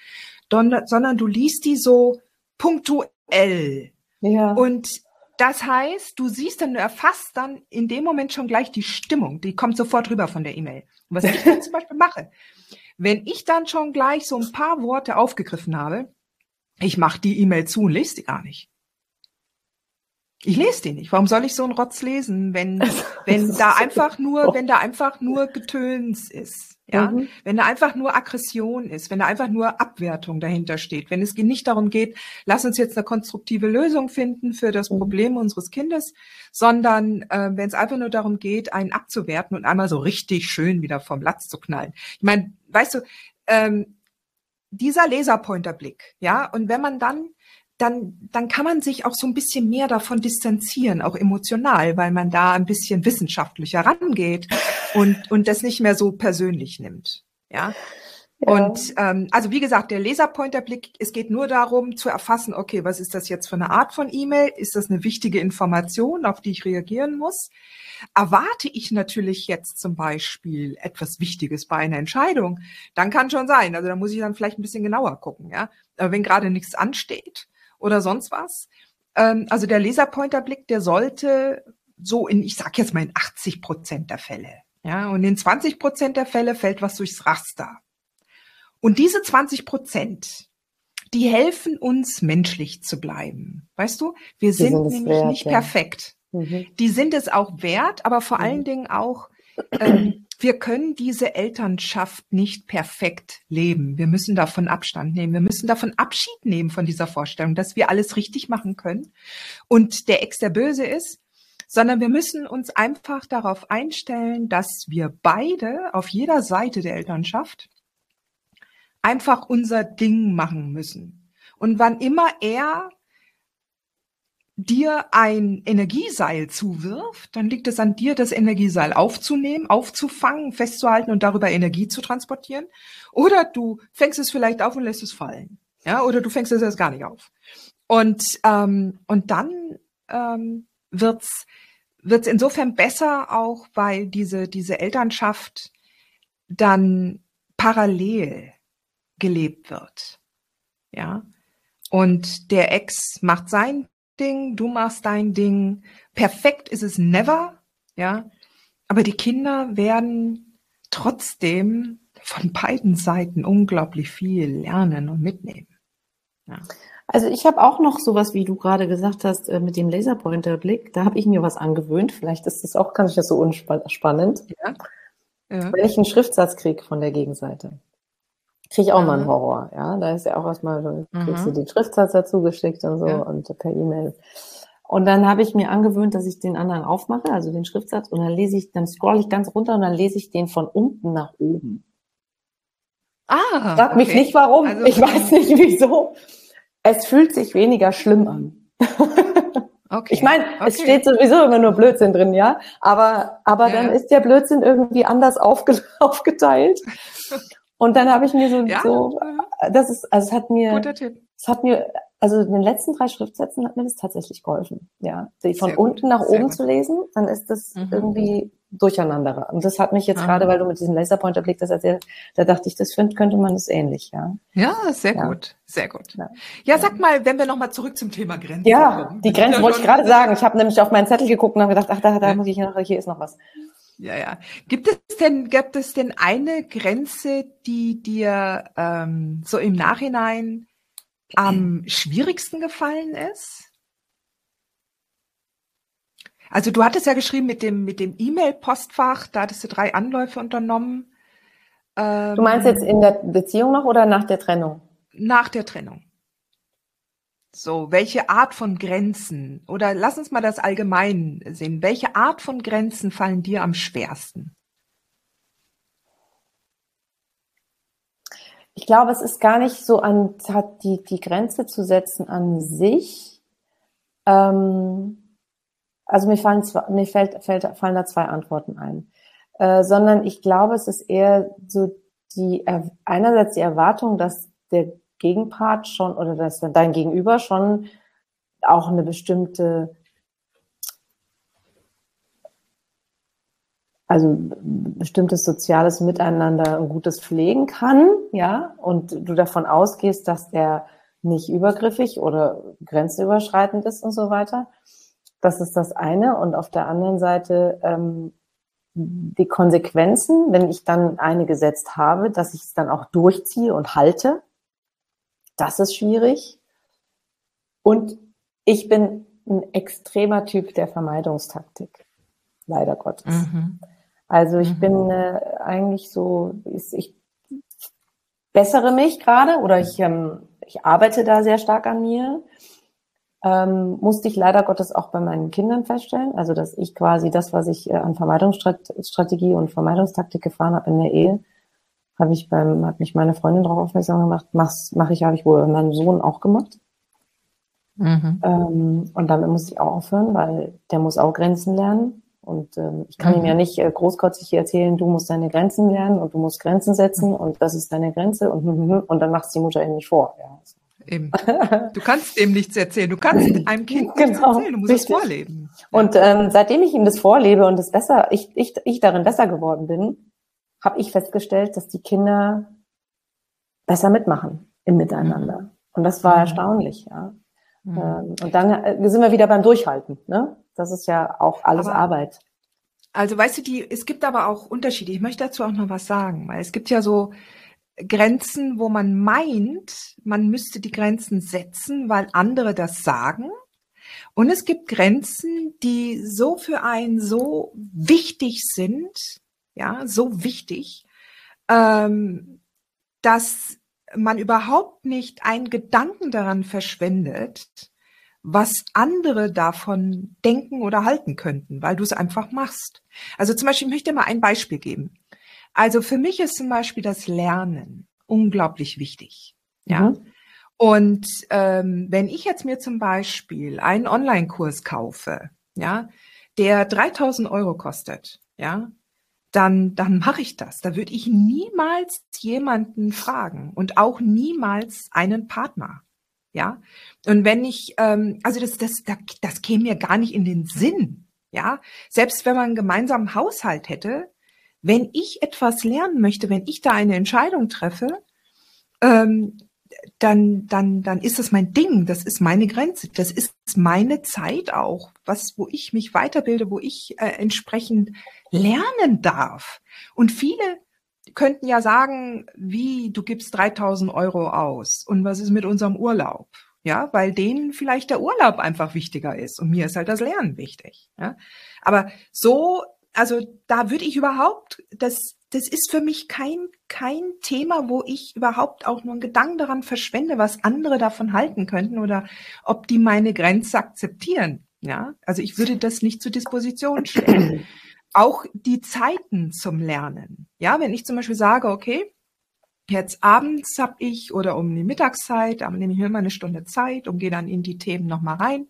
sondern du liest die so punktuell. Ja. Und das heißt, du siehst dann, du erfasst dann in dem Moment schon gleich die Stimmung. Die kommt sofort rüber von der E-Mail. Und was ich dann zum Beispiel mache, wenn ich dann schon gleich so ein paar Worte aufgegriffen habe, ich mache die E-Mail zu und lese die gar nicht. Ich lese die nicht. Warum soll ich so einen Rotz lesen, wenn, wenn da einfach nur, wenn da einfach nur Getöns ist? Ja, mhm. wenn da einfach nur Aggression ist, wenn da einfach nur Abwertung dahinter steht, wenn es nicht darum geht, lass uns jetzt eine konstruktive Lösung finden für das mhm. Problem unseres Kindes, sondern äh, wenn es einfach nur darum geht, einen abzuwerten und einmal so richtig schön wieder vom Latz zu knallen. Ich meine, weißt du, ähm, dieser Laserpointerblick, ja, und wenn man dann dann, dann kann man sich auch so ein bisschen mehr davon distanzieren, auch emotional, weil man da ein bisschen wissenschaftlicher rangeht und, und das nicht mehr so persönlich nimmt. Ja. Ja. Und ähm, also wie gesagt, der Laserpointerblick, es geht nur darum zu erfassen, okay, was ist das jetzt für eine Art von E-Mail? Ist das eine wichtige Information, auf die ich reagieren muss? Erwarte ich natürlich jetzt zum Beispiel etwas Wichtiges bei einer Entscheidung, dann kann schon sein. Also da muss ich dann vielleicht ein bisschen genauer gucken, ja. Aber wenn gerade nichts ansteht oder sonst was, ähm, also der Laserpointerblick, der sollte so in, ich sag jetzt mal in 80 Prozent der Fälle, ja, und in 20 Prozent der Fälle fällt was durchs Raster. Und diese 20 Prozent, die helfen uns, menschlich zu bleiben. Weißt du, wir sind, sind nämlich wert, nicht ja. perfekt. Mhm. Die sind es auch wert, aber vor mhm. allen Dingen auch, ähm, wir können diese Elternschaft nicht perfekt leben. Wir müssen davon Abstand nehmen. Wir müssen davon Abschied nehmen von dieser Vorstellung, dass wir alles richtig machen können und der Ex der Böse ist, sondern wir müssen uns einfach darauf einstellen, dass wir beide auf jeder Seite der Elternschaft einfach unser Ding machen müssen. Und wann immer er dir ein Energieseil zuwirft, dann liegt es an dir, das Energieseil aufzunehmen, aufzufangen, festzuhalten und darüber Energie zu transportieren. Oder du fängst es vielleicht auf und lässt es fallen. Ja, oder du fängst es erst gar nicht auf. Und, ähm, und dann ähm, wird's wird's insofern besser auch, weil diese, diese Elternschaft dann parallel gelebt wird. Ja. Und der Ex macht sein Ding, du machst dein Ding. Perfekt ist es never, ja. Aber die Kinder werden trotzdem von beiden Seiten unglaublich viel lernen und mitnehmen. Ja. Also ich habe auch noch sowas, wie du gerade gesagt hast, äh, mit dem Laserpointer-Blick. Da habe ich mir was angewöhnt. Vielleicht ist das auch, kann ich das so unspannend. Ja. Ja. Wenn ich einen Schriftsatz kriege von der Gegenseite, kriege ich auch mhm. mal einen Horror. Ja, da ist ja auch erstmal, so, kriegst mhm. du den Schriftsatz dazu geschickt und so ja. und per E-Mail. Und dann habe ich mir angewöhnt, dass ich den anderen aufmache, also den Schriftsatz, und dann lese ich, dann scroll ich ganz runter und dann lese ich den von unten nach oben. Ah. Sag okay. mich nicht warum. Also, ich weiß nicht wieso. Es fühlt sich weniger schlimm an. Okay. Ich meine, okay. es steht sowieso immer nur Blödsinn drin, ja. Aber, aber ja. dann ist der Blödsinn irgendwie anders aufge aufgeteilt. Und dann habe ich mir so, ja. so, das ist, also es hat mir, Guter Tipp. es hat mir, also in den letzten drei Schriftsätzen hat mir das tatsächlich geholfen. Ja, die von Sehr unten gut. nach Sehr oben gut. zu lesen, dann ist das mhm. irgendwie durcheinanderer. Und das hat mich jetzt mhm. gerade, weil du mit diesem Laserpointer-Blick das erzählt, da dachte ich, das find, könnte man das ähnlich, ja. Ja, sehr ja. gut, sehr gut. Ja. ja, sag mal, wenn wir nochmal zurück zum Thema Grenzen Ja, kommen. die Grenze wollte ich gerade sagen. Ich habe nämlich auf meinen Zettel geguckt und habe gedacht, ach, da, da muss ich noch, hier ist noch was. Ja, ja. Gibt es denn, gibt es denn eine Grenze, die dir ähm, so im Nachhinein am schwierigsten gefallen ist? Also du hattest ja geschrieben mit dem mit dem E-Mail-Postfach, da hattest du drei Anläufe unternommen. Ähm, du meinst jetzt in der Beziehung noch oder nach der Trennung? Nach der Trennung. So, welche Art von Grenzen oder lass uns mal das allgemein sehen. Welche Art von Grenzen fallen dir am schwersten? Ich glaube, es ist gar nicht so an die, die Grenze zu setzen an sich. Ähm, also mir fallen zwei, mir fällt, fällt, fallen da zwei Antworten ein. Äh, sondern ich glaube, es ist eher so die einerseits die Erwartung, dass der Gegenpart schon oder dass dein Gegenüber schon auch eine bestimmte, also bestimmtes soziales Miteinander ein gutes pflegen kann, ja, und du davon ausgehst, dass der nicht übergriffig oder grenzüberschreitend ist und so weiter. Das ist das eine. Und auf der anderen Seite ähm, die Konsequenzen, wenn ich dann eine gesetzt habe, dass ich es dann auch durchziehe und halte, das ist schwierig. Und ich bin ein extremer Typ der Vermeidungstaktik. Leider Gottes. Mhm. Also ich mhm. bin äh, eigentlich so, ich, bessere mich gerade oder ich, ähm, ich arbeite da sehr stark an mir. Ähm, musste ich leider Gottes auch bei meinen Kindern feststellen. Also dass ich quasi das, was ich äh, an Vermeidungsstrategie und Vermeidungstaktik gefahren habe in der Ehe, habe ich beim, hat mich meine Freundin darauf aufmerksam gemacht, mach's, mache ich, habe ich wohl bei meinem Sohn auch gemacht. Mhm. Ähm, und damit muss ich auch aufhören, weil der muss auch Grenzen lernen. Und ähm, ich kann mhm. ihm ja nicht äh, großkotzig erzählen, du musst deine Grenzen lernen und du musst Grenzen setzen und das ist deine Grenze und, und dann macht die Mutter eben nicht vor. Ja. Eben. Du kannst dem nichts erzählen. Du kannst einem Kind genau. nichts erzählen. Du musst Richtig. es vorleben. Und ähm, seitdem ich ihm das vorlebe und es besser, ich, ich, ich darin besser geworden bin, habe ich festgestellt, dass die Kinder besser mitmachen im Miteinander. Mhm. Und das war mhm. erstaunlich, ja. Mhm. Ähm, und dann äh, sind wir wieder beim Durchhalten, ne? Das ist ja auch alles aber, Arbeit. Also weißt du, die, es gibt aber auch Unterschiede. Ich möchte dazu auch noch was sagen, weil es gibt ja so Grenzen, wo man meint, man müsste die Grenzen setzen, weil andere das sagen. Und es gibt Grenzen, die so für einen so wichtig sind, ja, so wichtig, ähm, dass man überhaupt nicht einen Gedanken daran verschwendet, was andere davon denken oder halten könnten, weil du es einfach machst. Also zum Beispiel, ich möchte mal ein Beispiel geben. Also für mich ist zum Beispiel das Lernen unglaublich wichtig. Ja. Mhm. Und ähm, wenn ich jetzt mir zum Beispiel einen Online-Kurs kaufe, ja, der 3000 Euro kostet, ja, dann, dann mache ich das. Da würde ich niemals jemanden fragen und auch niemals einen Partner. Ja. Und wenn ich, ähm, also das, das, das, das käme mir gar nicht in den Sinn. Ja. Selbst wenn man einen gemeinsamen Haushalt hätte, wenn ich etwas lernen möchte, wenn ich da eine Entscheidung treffe, ähm, dann, dann, dann ist das mein Ding, das ist meine Grenze, das ist meine Zeit auch, was, wo ich mich weiterbilde, wo ich äh, entsprechend lernen darf. Und viele könnten ja sagen, wie, du gibst 3000 Euro aus und was ist mit unserem Urlaub? Ja, weil denen vielleicht der Urlaub einfach wichtiger ist und mir ist halt das Lernen wichtig. Ja, aber so, also da würde ich überhaupt, das, das ist für mich kein, kein Thema, wo ich überhaupt auch nur einen Gedanken daran verschwende, was andere davon halten könnten oder ob die meine Grenze akzeptieren. Ja, also ich würde das nicht zur Disposition stellen. Auch die Zeiten zum Lernen. Ja, wenn ich zum Beispiel sage, okay, jetzt abends habe ich oder um die Mittagszeit, da nehme ich mir mal eine Stunde Zeit und gehe dann in die Themen nochmal rein.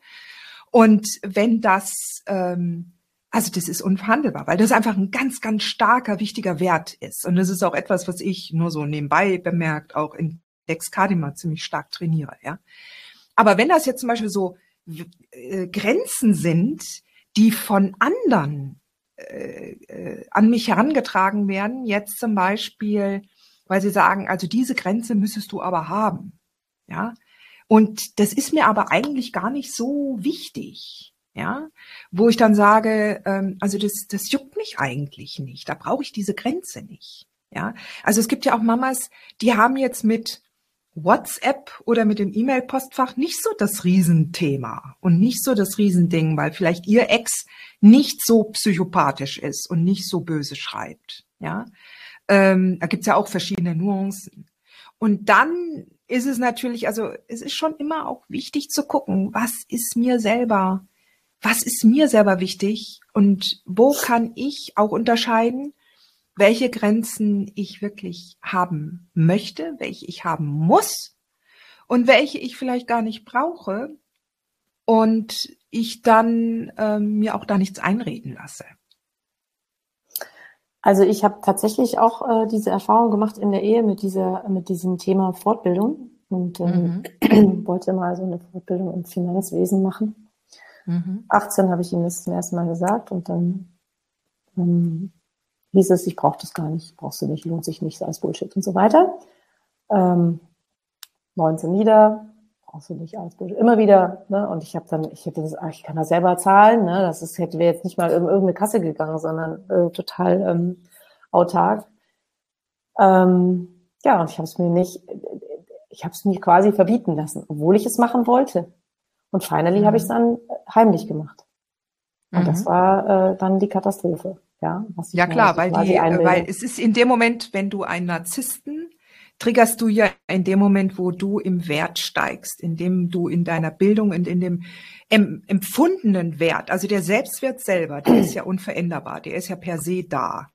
Und wenn das ähm, also das ist unverhandelbar, weil das einfach ein ganz, ganz starker, wichtiger Wert ist. Und das ist auch etwas, was ich nur so nebenbei bemerkt, auch in Dexcadima ziemlich stark trainiere, ja. Aber wenn das jetzt zum Beispiel so äh, Grenzen sind, die von anderen äh, äh, an mich herangetragen werden, jetzt zum Beispiel, weil sie sagen, also diese Grenze müsstest du aber haben, ja. Und das ist mir aber eigentlich gar nicht so wichtig ja, wo ich dann sage, ähm, also das, das juckt mich eigentlich nicht, da brauche ich diese Grenze nicht, ja. Also es gibt ja auch Mamas, die haben jetzt mit WhatsApp oder mit dem E-Mail-Postfach nicht so das Riesenthema und nicht so das Riesending, weil vielleicht ihr Ex nicht so psychopathisch ist und nicht so böse schreibt, ja. Ähm, da gibt's ja auch verschiedene Nuancen. Und dann ist es natürlich, also es ist schon immer auch wichtig zu gucken, was ist mir selber was ist mir selber wichtig und wo kann ich auch unterscheiden, welche Grenzen ich wirklich haben möchte, welche ich haben muss und welche ich vielleicht gar nicht brauche und ich dann ähm, mir auch da nichts einreden lasse. Also ich habe tatsächlich auch äh, diese Erfahrung gemacht in der Ehe mit dieser mit diesem Thema Fortbildung und ähm, mhm. wollte mal so eine Fortbildung im Finanzwesen machen Mhm. 18 habe ich ihm das zum ersten Mal gesagt und dann ähm, hieß es, ich brauche das gar nicht, brauchst du nicht, lohnt sich nicht, alles Bullshit und so weiter. Ähm, 19 wieder, brauchst du nicht, alles Bullshit. Immer wieder, ne? Und ich habe dann, ich hätte das, ich kann das selber zahlen, ne? Das ist, hätte wir jetzt nicht mal in irgendeine Kasse gegangen, sondern äh, total ähm, autark. Ähm, ja, und ich habe es mir nicht, ich habe es mir quasi verbieten lassen, obwohl ich es machen wollte. Und finally mhm. habe ich es dann heimlich gemacht. Und mhm. das war äh, dann die Katastrophe. Ja, ja klar, weil, die, weil es ist in dem Moment, wenn du einen Narzissten triggerst du ja in dem Moment, wo du im Wert steigst, in dem du in deiner Bildung und in dem em, empfundenen Wert, also der Selbstwert selber, der ist ja unveränderbar, der ist ja per se da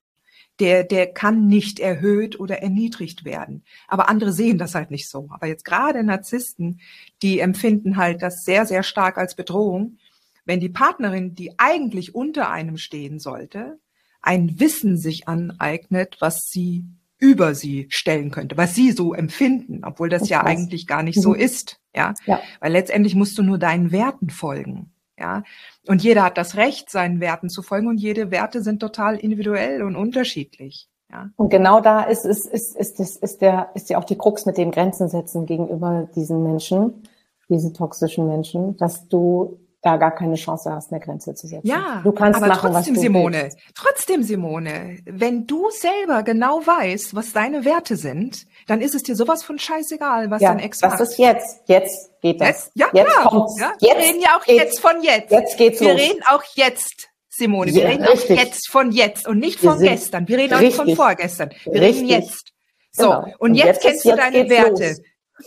der, der kann nicht erhöht oder erniedrigt werden. Aber andere sehen das halt nicht so. Aber jetzt gerade Narzissten, die empfinden halt das sehr, sehr stark als Bedrohung. wenn die Partnerin, die eigentlich unter einem stehen sollte, ein Wissen sich aneignet, was sie über sie stellen könnte, was sie so empfinden, obwohl das ich ja weiß. eigentlich gar nicht mhm. so ist, ja? ja. Weil letztendlich musst du nur deinen Werten folgen, ja. Und jeder hat das Recht, seinen Werten zu folgen und jede Werte sind total individuell und unterschiedlich. Ja. Und genau da ist, ist, ist, ist, ist, ist, der, ist ja auch die Krux mit dem Grenzen setzen gegenüber diesen Menschen, diesen toxischen Menschen, dass du da gar keine Chance hast, eine Grenze zu setzen. Ja, du kannst aber machen, trotzdem, Simone, willst. trotzdem, Simone, wenn du selber genau weißt, was deine Werte sind, dann ist es dir sowas von scheißegal, was ja, dein Ex macht. Das ist jetzt, jetzt geht das. Jetzt, ja, jetzt klar. Kommt's. Ja, wir jetzt reden ja auch jetzt von jetzt. Jetzt geht's wir los. Wir reden auch jetzt. Simone, wir ja, reden richtig. auch jetzt von jetzt und nicht von gestern. Wir reden auch nicht von vorgestern. Wir richtig. reden jetzt. So, genau. und, und, jetzt, jetzt kennst ist, du deine Werte. Los.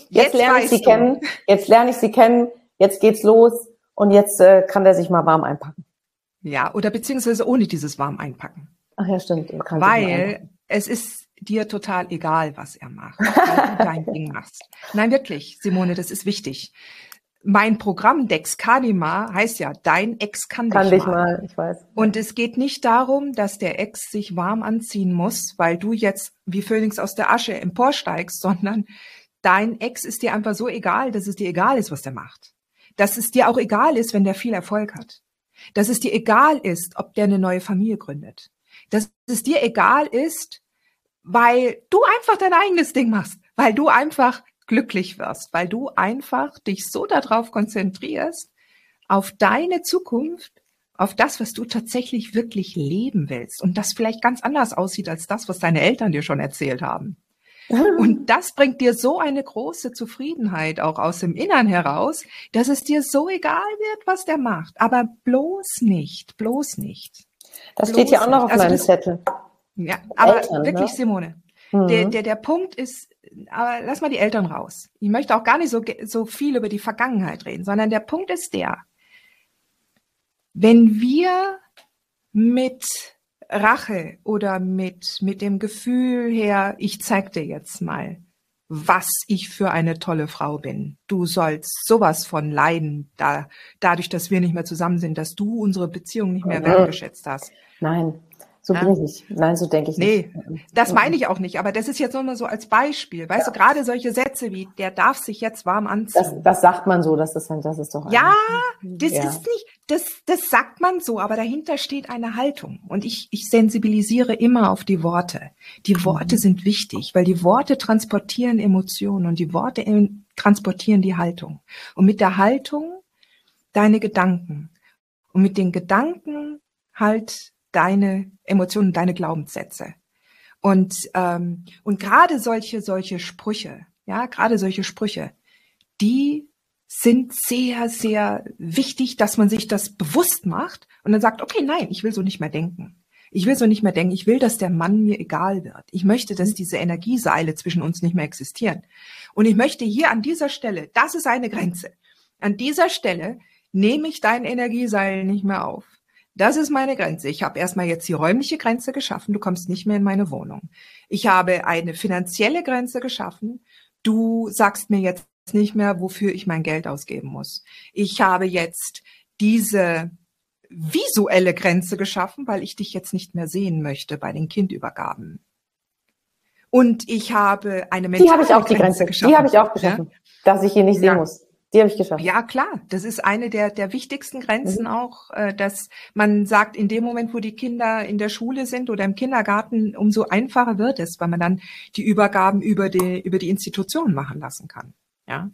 Jetzt, jetzt lerne ich sie du. kennen. Jetzt lerne ich sie kennen. Jetzt geht's los und jetzt äh, kann der sich mal warm einpacken. Ja, oder beziehungsweise ohne dieses warm einpacken. Ach ja, stimmt. Weil es ist dir total egal, was er macht, weil du dein Ding machst. Nein, wirklich, Simone, das ist wichtig. Mein Programm Dex Kadima heißt ja, dein Ex kann, kann dich, dich mal. mal. Ich weiß. Und es geht nicht darum, dass der Ex sich warm anziehen muss, weil du jetzt wie Phönix aus der Asche emporsteigst, sondern dein Ex ist dir einfach so egal, dass es dir egal ist, was der macht dass es dir auch egal ist, wenn der viel Erfolg hat. Dass es dir egal ist, ob der eine neue Familie gründet. Dass es dir egal ist, weil du einfach dein eigenes Ding machst, weil du einfach glücklich wirst, weil du einfach dich so darauf konzentrierst, auf deine Zukunft, auf das, was du tatsächlich wirklich leben willst und das vielleicht ganz anders aussieht als das, was deine Eltern dir schon erzählt haben. Und das bringt dir so eine große Zufriedenheit auch aus dem Innern heraus, dass es dir so egal wird, was der macht. Aber bloß nicht, bloß nicht. Das bloß steht ja auch noch auf also meinem Zettel. Ja, aber Eltern, ne? wirklich, ne? Simone. Mhm. Der, der, der Punkt ist, aber lass mal die Eltern raus. Ich möchte auch gar nicht so, so viel über die Vergangenheit reden, sondern der Punkt ist der, wenn wir mit Rache oder mit, mit dem Gefühl her, ich zeig dir jetzt mal, was ich für eine tolle Frau bin. Du sollst sowas von leiden, da, dadurch, dass wir nicht mehr zusammen sind, dass du unsere Beziehung nicht mehr wertgeschätzt hast. Nein, so ja? bin ich nicht. Nein, so denke ich nee, nicht. Nee, das meine ich auch nicht. Aber das ist jetzt nur mal so als Beispiel. Weißt ja. du, gerade solche Sätze wie, der darf sich jetzt warm anziehen. Das, das sagt man so, das ist, das ist doch. Ja, das ja. ist nicht, das, das sagt man so, aber dahinter steht eine Haltung. Und ich, ich sensibilisiere immer auf die Worte. Die Worte mhm. sind wichtig, weil die Worte transportieren Emotionen und die Worte in, transportieren die Haltung. Und mit der Haltung deine Gedanken. Und mit den Gedanken halt deine Emotionen, deine Glaubenssätze. Und, ähm, und gerade solche, solche Sprüche, ja, gerade solche Sprüche, die sind sehr, sehr wichtig, dass man sich das bewusst macht und dann sagt, okay, nein, ich will so nicht mehr denken. Ich will so nicht mehr denken. Ich will, dass der Mann mir egal wird. Ich möchte, dass diese Energieseile zwischen uns nicht mehr existieren. Und ich möchte hier an dieser Stelle, das ist eine Grenze. An dieser Stelle nehme ich dein Energieseil nicht mehr auf. Das ist meine Grenze. Ich habe erstmal jetzt die räumliche Grenze geschaffen. Du kommst nicht mehr in meine Wohnung. Ich habe eine finanzielle Grenze geschaffen. Du sagst mir jetzt nicht mehr, wofür ich mein Geld ausgeben muss. Ich habe jetzt diese visuelle Grenze geschaffen, weil ich dich jetzt nicht mehr sehen möchte bei den Kindübergaben. Und ich habe eine mentale die habe ich auch Grenze die Grenze geschaffen. Die habe ich auch geschaffen, ja? dass ich ihn nicht sehen ja. muss. Die habe ich geschafft. Ja, klar. Das ist eine der, der wichtigsten Grenzen mhm. auch, äh, dass man sagt, in dem Moment, wo die Kinder in der Schule sind oder im Kindergarten, umso einfacher wird es, weil man dann die Übergaben über die, über die Institution machen lassen kann. Ja.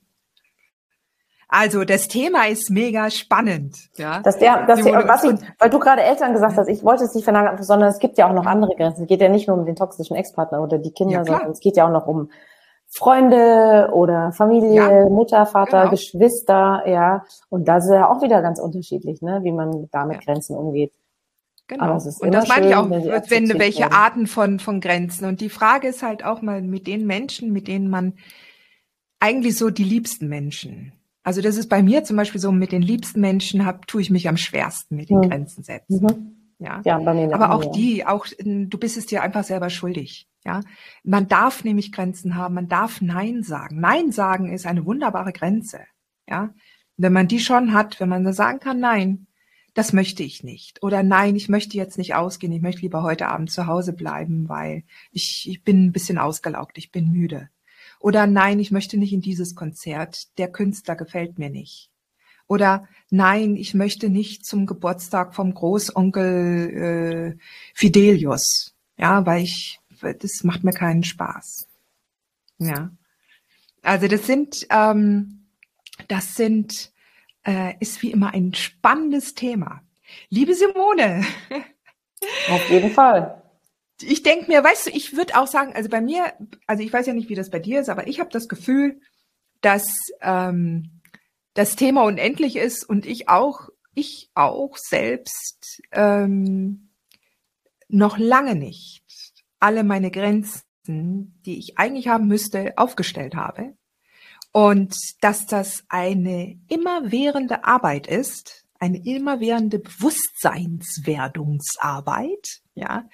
Also das Thema ist mega spannend. Ja. Dass der, dass der, was ich, weil du gerade Eltern gesagt hast, ich wollte es nicht vernageln, sondern es gibt ja auch noch andere Grenzen. Es geht ja nicht nur um den toxischen Ex-Partner oder die Kinder, ja, sondern es geht ja auch noch um Freunde oder Familie, ja, Mutter, Vater, genau. Geschwister, ja. Und das ist ja auch wieder ganz unterschiedlich, ne, wie man da mit ja. Grenzen umgeht. Genau. und das meine ich auch, wenn, wenn welche werden. Arten von, von Grenzen. Und die Frage ist halt auch mal mit den Menschen, mit denen man eigentlich so die liebsten Menschen. Also das ist bei mir zum Beispiel so, mit den liebsten Menschen hab, tue ich mich am schwersten mit den mhm. Grenzen setzen. Mhm. Ja. ja bei mir Aber auch ja. die, auch du bist es dir einfach selber schuldig. Ja, man darf nämlich Grenzen haben, man darf Nein sagen. Nein sagen ist eine wunderbare Grenze. Ja, wenn man die schon hat, wenn man sagen kann Nein, das möchte ich nicht. Oder nein, ich möchte jetzt nicht ausgehen, ich möchte lieber heute Abend zu Hause bleiben, weil ich, ich bin ein bisschen ausgelaugt, ich bin müde. Oder nein, ich möchte nicht in dieses Konzert, der Künstler gefällt mir nicht. Oder nein, ich möchte nicht zum Geburtstag vom Großonkel äh, Fidelius. Ja, weil ich, das macht mir keinen Spaß. Ja. Also das sind, ähm, das sind, äh, ist wie immer ein spannendes Thema. Liebe Simone. Auf jeden Fall. Ich denke mir, weißt du, ich würde auch sagen, also bei mir, also ich weiß ja nicht, wie das bei dir ist, aber ich habe das Gefühl, dass ähm, das Thema unendlich ist und ich auch, ich auch selbst ähm, noch lange nicht alle meine Grenzen, die ich eigentlich haben müsste, aufgestellt habe. Und dass das eine immerwährende Arbeit ist, eine immerwährende Bewusstseinswerdungsarbeit, ja.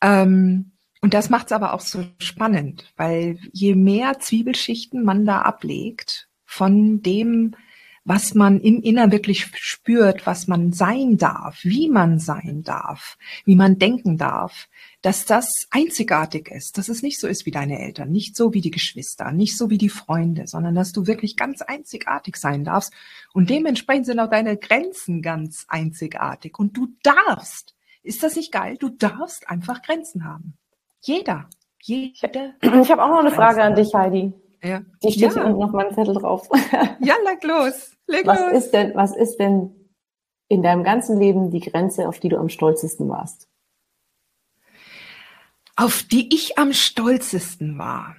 Ähm, und das macht es aber auch so spannend, weil je mehr Zwiebelschichten man da ablegt von dem, was man im Innern wirklich spürt, was man sein darf, wie man sein darf, wie man denken darf, dass das einzigartig ist, dass es nicht so ist wie deine Eltern, nicht so wie die Geschwister, nicht so wie die Freunde, sondern dass du wirklich ganz einzigartig sein darfst. Und dementsprechend sind auch deine Grenzen ganz einzigartig. Und du darfst, ist das nicht geil? Du darfst einfach Grenzen haben. Jeder. Jede. Ich habe auch noch eine Frage an dich, Heidi. Ja. Die steht ja. hier unten auf meinem Zettel drauf. Ja, leg los. Leg was los. ist denn, was ist denn in deinem ganzen Leben die Grenze, auf die du am stolzesten warst? Auf die ich am stolzesten war.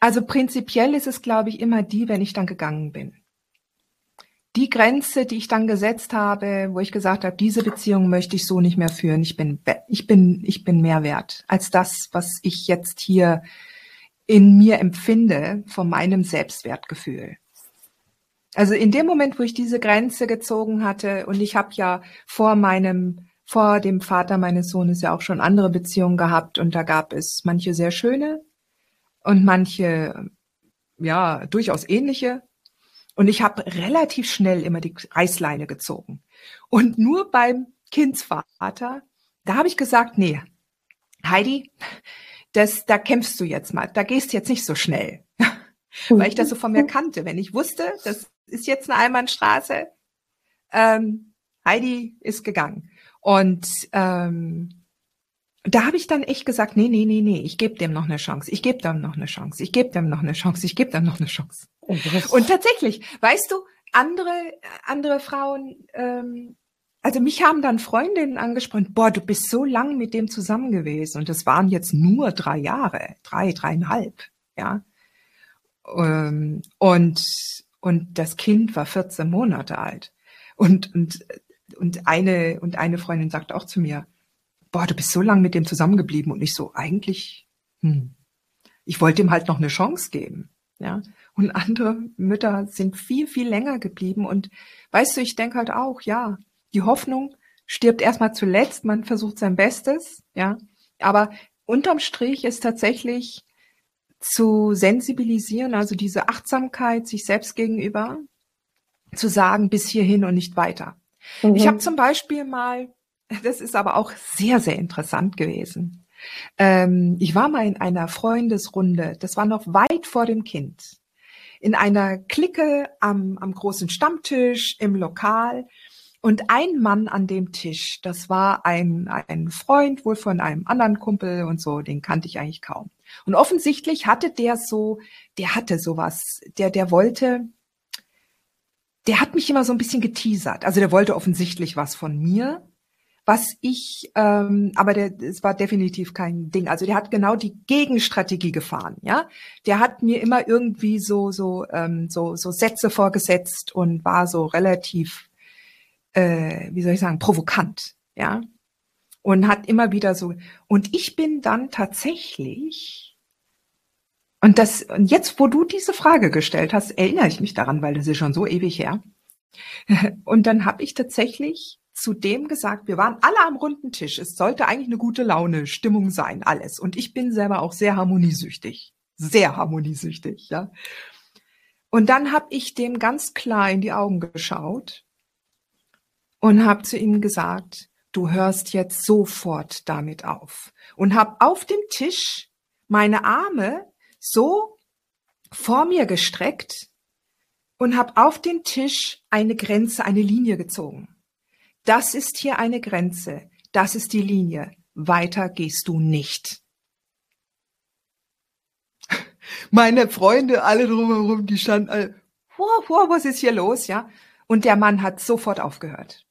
Also prinzipiell ist es, glaube ich, immer die, wenn ich dann gegangen bin. Die Grenze, die ich dann gesetzt habe, wo ich gesagt habe, diese Beziehung möchte ich so nicht mehr führen. Ich bin, ich bin, ich bin mehr wert als das, was ich jetzt hier in mir empfinde von meinem Selbstwertgefühl. Also in dem Moment, wo ich diese Grenze gezogen hatte und ich habe ja vor meinem vor dem Vater meines Sohnes ja auch schon andere Beziehungen gehabt und da gab es manche sehr schöne und manche ja durchaus ähnliche und ich habe relativ schnell immer die Reißleine gezogen und nur beim Kindsvater da habe ich gesagt nee Heidi das, da kämpfst du jetzt mal, da gehst jetzt nicht so schnell. Weil ich das so von mir kannte. Wenn ich wusste, das ist jetzt eine Einbahnstraße, ähm, Heidi ist gegangen. Und ähm, da habe ich dann echt gesagt, nee, nee, nee, nee, ich gebe dem noch eine Chance, ich gebe dem noch eine Chance, ich gebe dem noch eine Chance, ich gebe dem noch eine Chance. Und tatsächlich, weißt du, andere, andere Frauen ähm, also mich haben dann Freundinnen angesprochen, boah, du bist so lang mit dem zusammen gewesen und das waren jetzt nur drei Jahre, drei, dreieinhalb, ja. Ähm, und, und das Kind war 14 Monate alt. Und, und, und eine, und eine Freundin sagte auch zu mir, boah, du bist so lang mit dem zusammengeblieben und ich so, eigentlich, hm, ich wollte ihm halt noch eine Chance geben, ja. Und andere Mütter sind viel, viel länger geblieben und weißt du, ich denke halt auch, ja, die Hoffnung stirbt erstmal zuletzt, man versucht sein Bestes, ja. Aber unterm Strich ist tatsächlich zu sensibilisieren, also diese Achtsamkeit sich selbst gegenüber, zu sagen, bis hierhin und nicht weiter. Mhm. Ich habe zum Beispiel mal, das ist aber auch sehr, sehr interessant gewesen. Ähm, ich war mal in einer Freundesrunde, das war noch weit vor dem Kind, in einer Clique am, am großen Stammtisch im Lokal und ein Mann an dem Tisch, das war ein, ein Freund wohl von einem anderen Kumpel und so, den kannte ich eigentlich kaum. Und offensichtlich hatte der so, der hatte sowas, der, der wollte, der hat mich immer so ein bisschen geteasert. Also der wollte offensichtlich was von mir, was ich, ähm, aber der, es war definitiv kein Ding. Also der hat genau die Gegenstrategie gefahren, ja. Der hat mir immer irgendwie so, so, ähm, so, so Sätze vorgesetzt und war so relativ äh, wie soll ich sagen, provokant, ja. Und hat immer wieder so, und ich bin dann tatsächlich, und das, und jetzt, wo du diese Frage gestellt hast, erinnere ich mich daran, weil das ist schon so ewig her. Und dann habe ich tatsächlich zu dem gesagt, wir waren alle am runden Tisch. Es sollte eigentlich eine gute Laune, Stimmung sein, alles. Und ich bin selber auch sehr harmoniesüchtig. Sehr harmoniesüchtig, ja. Und dann habe ich dem ganz klar in die Augen geschaut und habe zu ihm gesagt, du hörst jetzt sofort damit auf. Und habe auf dem Tisch meine Arme so vor mir gestreckt und habe auf den Tisch eine Grenze, eine Linie gezogen. Das ist hier eine Grenze, das ist die Linie. Weiter gehst du nicht. Meine Freunde, alle drumherum, die standen alle, wow, wow, was ist hier los, ja? Und der Mann hat sofort aufgehört.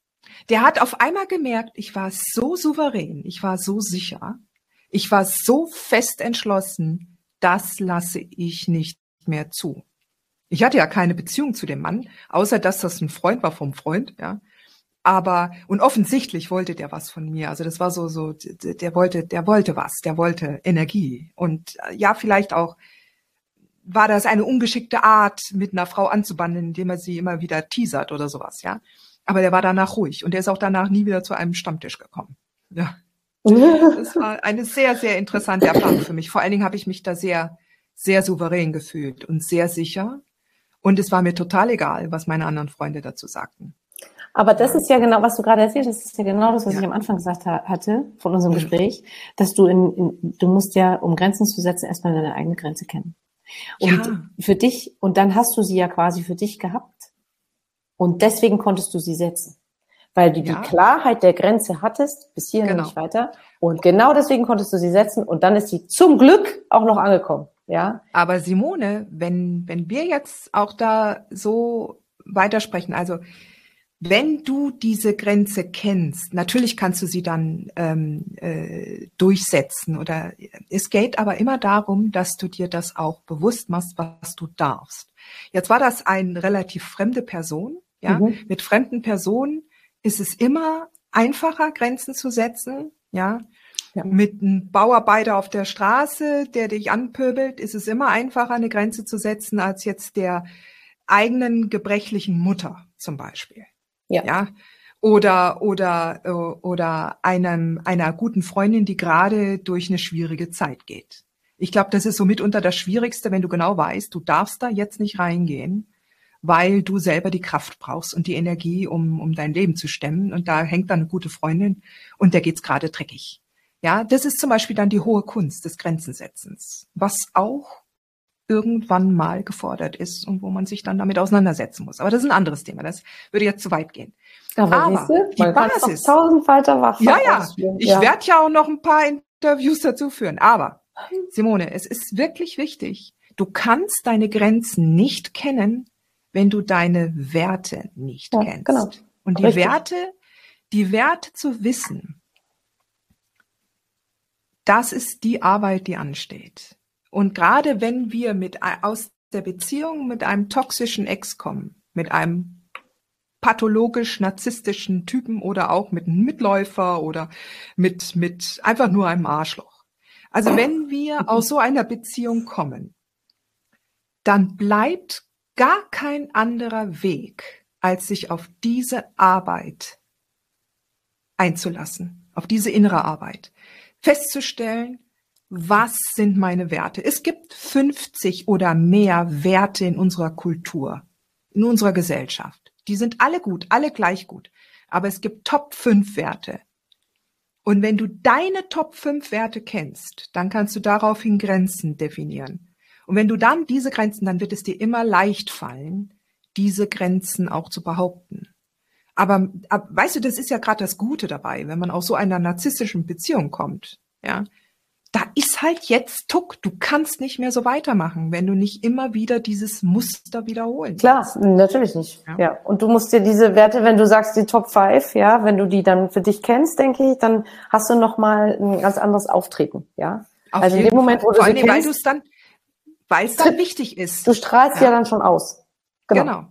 Der hat auf einmal gemerkt, ich war so souverän, ich war so sicher, ich war so fest entschlossen, das lasse ich nicht mehr zu. Ich hatte ja keine Beziehung zu dem Mann, außer dass das ein Freund war vom Freund, ja. Aber, und offensichtlich wollte der was von mir. Also das war so, so, der wollte, der wollte was, der wollte Energie. Und äh, ja, vielleicht auch war das eine ungeschickte Art, mit einer Frau anzubandeln, indem er sie immer wieder teasert oder sowas, ja. Aber der war danach ruhig und der ist auch danach nie wieder zu einem Stammtisch gekommen. Ja. Das war eine sehr, sehr interessante Erfahrung für mich. Vor allen Dingen habe ich mich da sehr, sehr souverän gefühlt und sehr sicher. Und es war mir total egal, was meine anderen Freunde dazu sagten. Aber das ist ja genau, was du gerade erzählt hast, ist ja genau das, was ja. ich am Anfang gesagt ha hatte von unserem ja. Gespräch, dass du in, in, du musst ja, um Grenzen zu setzen, erstmal deine eigene Grenze kennen. Und ja. für dich, und dann hast du sie ja quasi für dich gehabt. Und deswegen konntest du sie setzen. Weil du ja. die Klarheit der Grenze hattest, bis hierhin genau. nicht weiter. Und genau deswegen konntest du sie setzen. Und dann ist sie zum Glück auch noch angekommen. Ja. Aber Simone, wenn, wenn wir jetzt auch da so weitersprechen, also wenn du diese Grenze kennst, natürlich kannst du sie dann ähm, äh, durchsetzen oder es geht aber immer darum, dass du dir das auch bewusst machst, was du darfst. Jetzt war das eine relativ fremde Person, ja. Mhm. Mit fremden Personen ist es immer einfacher, Grenzen zu setzen, ja. ja. Mit einem Bauarbeiter auf der Straße, der dich anpöbelt, ist es immer einfacher, eine Grenze zu setzen, als jetzt der eigenen gebrechlichen Mutter zum Beispiel. Ja. ja? Oder, oder, äh, oder einem, einer guten Freundin, die gerade durch eine schwierige Zeit geht. Ich glaube, das ist so mitunter das Schwierigste, wenn du genau weißt, du darfst da jetzt nicht reingehen, weil du selber die Kraft brauchst und die Energie, um, um dein Leben zu stemmen. Und da hängt dann eine gute Freundin und der geht's gerade dreckig. Ja, das ist zum Beispiel dann die hohe Kunst des Grenzensetzens, was auch irgendwann mal gefordert ist und wo man sich dann damit auseinandersetzen muss. Aber das ist ein anderes Thema. Das würde jetzt zu weit gehen. Aber, Aber die Basis. Tausend weiter wach. Ja, ja. Ich ja. werde ja auch noch ein paar Interviews dazu führen. Aber Simone, es ist wirklich wichtig. Du kannst deine Grenzen nicht kennen, wenn du deine Werte nicht ja, kennst. Genau. Und die Richtig. Werte, die Werte zu wissen, das ist die Arbeit, die ansteht. Und gerade wenn wir mit aus der Beziehung mit einem toxischen Ex kommen, mit einem pathologisch narzisstischen Typen oder auch mit einem Mitläufer oder mit mit einfach nur einem Arschloch. Also wenn wir aus so einer Beziehung kommen, dann bleibt gar kein anderer Weg, als sich auf diese Arbeit einzulassen, auf diese innere Arbeit. Festzustellen, was sind meine Werte? Es gibt 50 oder mehr Werte in unserer Kultur, in unserer Gesellschaft. Die sind alle gut, alle gleich gut. Aber es gibt Top 5 Werte. Und wenn du deine Top 5 Werte kennst, dann kannst du daraufhin Grenzen definieren. Und wenn du dann diese Grenzen, dann wird es dir immer leicht fallen, diese Grenzen auch zu behaupten. Aber, aber weißt du, das ist ja gerade das Gute dabei, wenn man aus so einer narzisstischen Beziehung kommt. Ja, da ist halt jetzt Tuck. Du kannst nicht mehr so weitermachen, wenn du nicht immer wieder dieses Muster wiederholen. Klar, kannst. natürlich nicht. Ja. ja. Und du musst dir diese Werte, wenn du sagst die Top 5, ja, wenn du die dann für dich kennst, denke ich, dann hast du noch mal ein ganz anderes Auftreten, ja. Auf also in dem Moment, wo du Vor allem, kennst, weil du es dann, weil es dann wichtig ist. Du strahlst ja, ja dann schon aus. Genau. genau.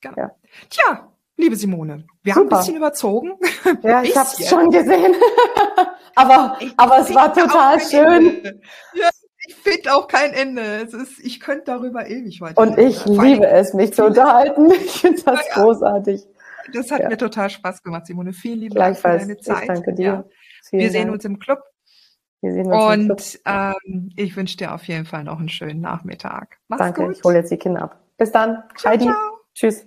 genau. Ja. Tja, liebe Simone, wir Super. haben ein bisschen überzogen. Ja, ich habe es schon gesehen. aber ich aber es war total schön. Ja, ich finde auch kein Ende. Es ist, ich könnte darüber ewig weiter. Und ich liebe es, mich zu unterhalten. Ich finde das ja, großartig. Das hat mir total Spaß gemacht, Simone. Vielen lieben Dank für deine Zeit. Ich danke dir. Wir sehen uns im Club. Und. Ähm, ich wünsche dir auf jeden Fall noch einen schönen Nachmittag. Mach's danke, gut. ich hole jetzt die Kinder ab. Bis dann. Ciao, Heidi. Ciao. Tschüss.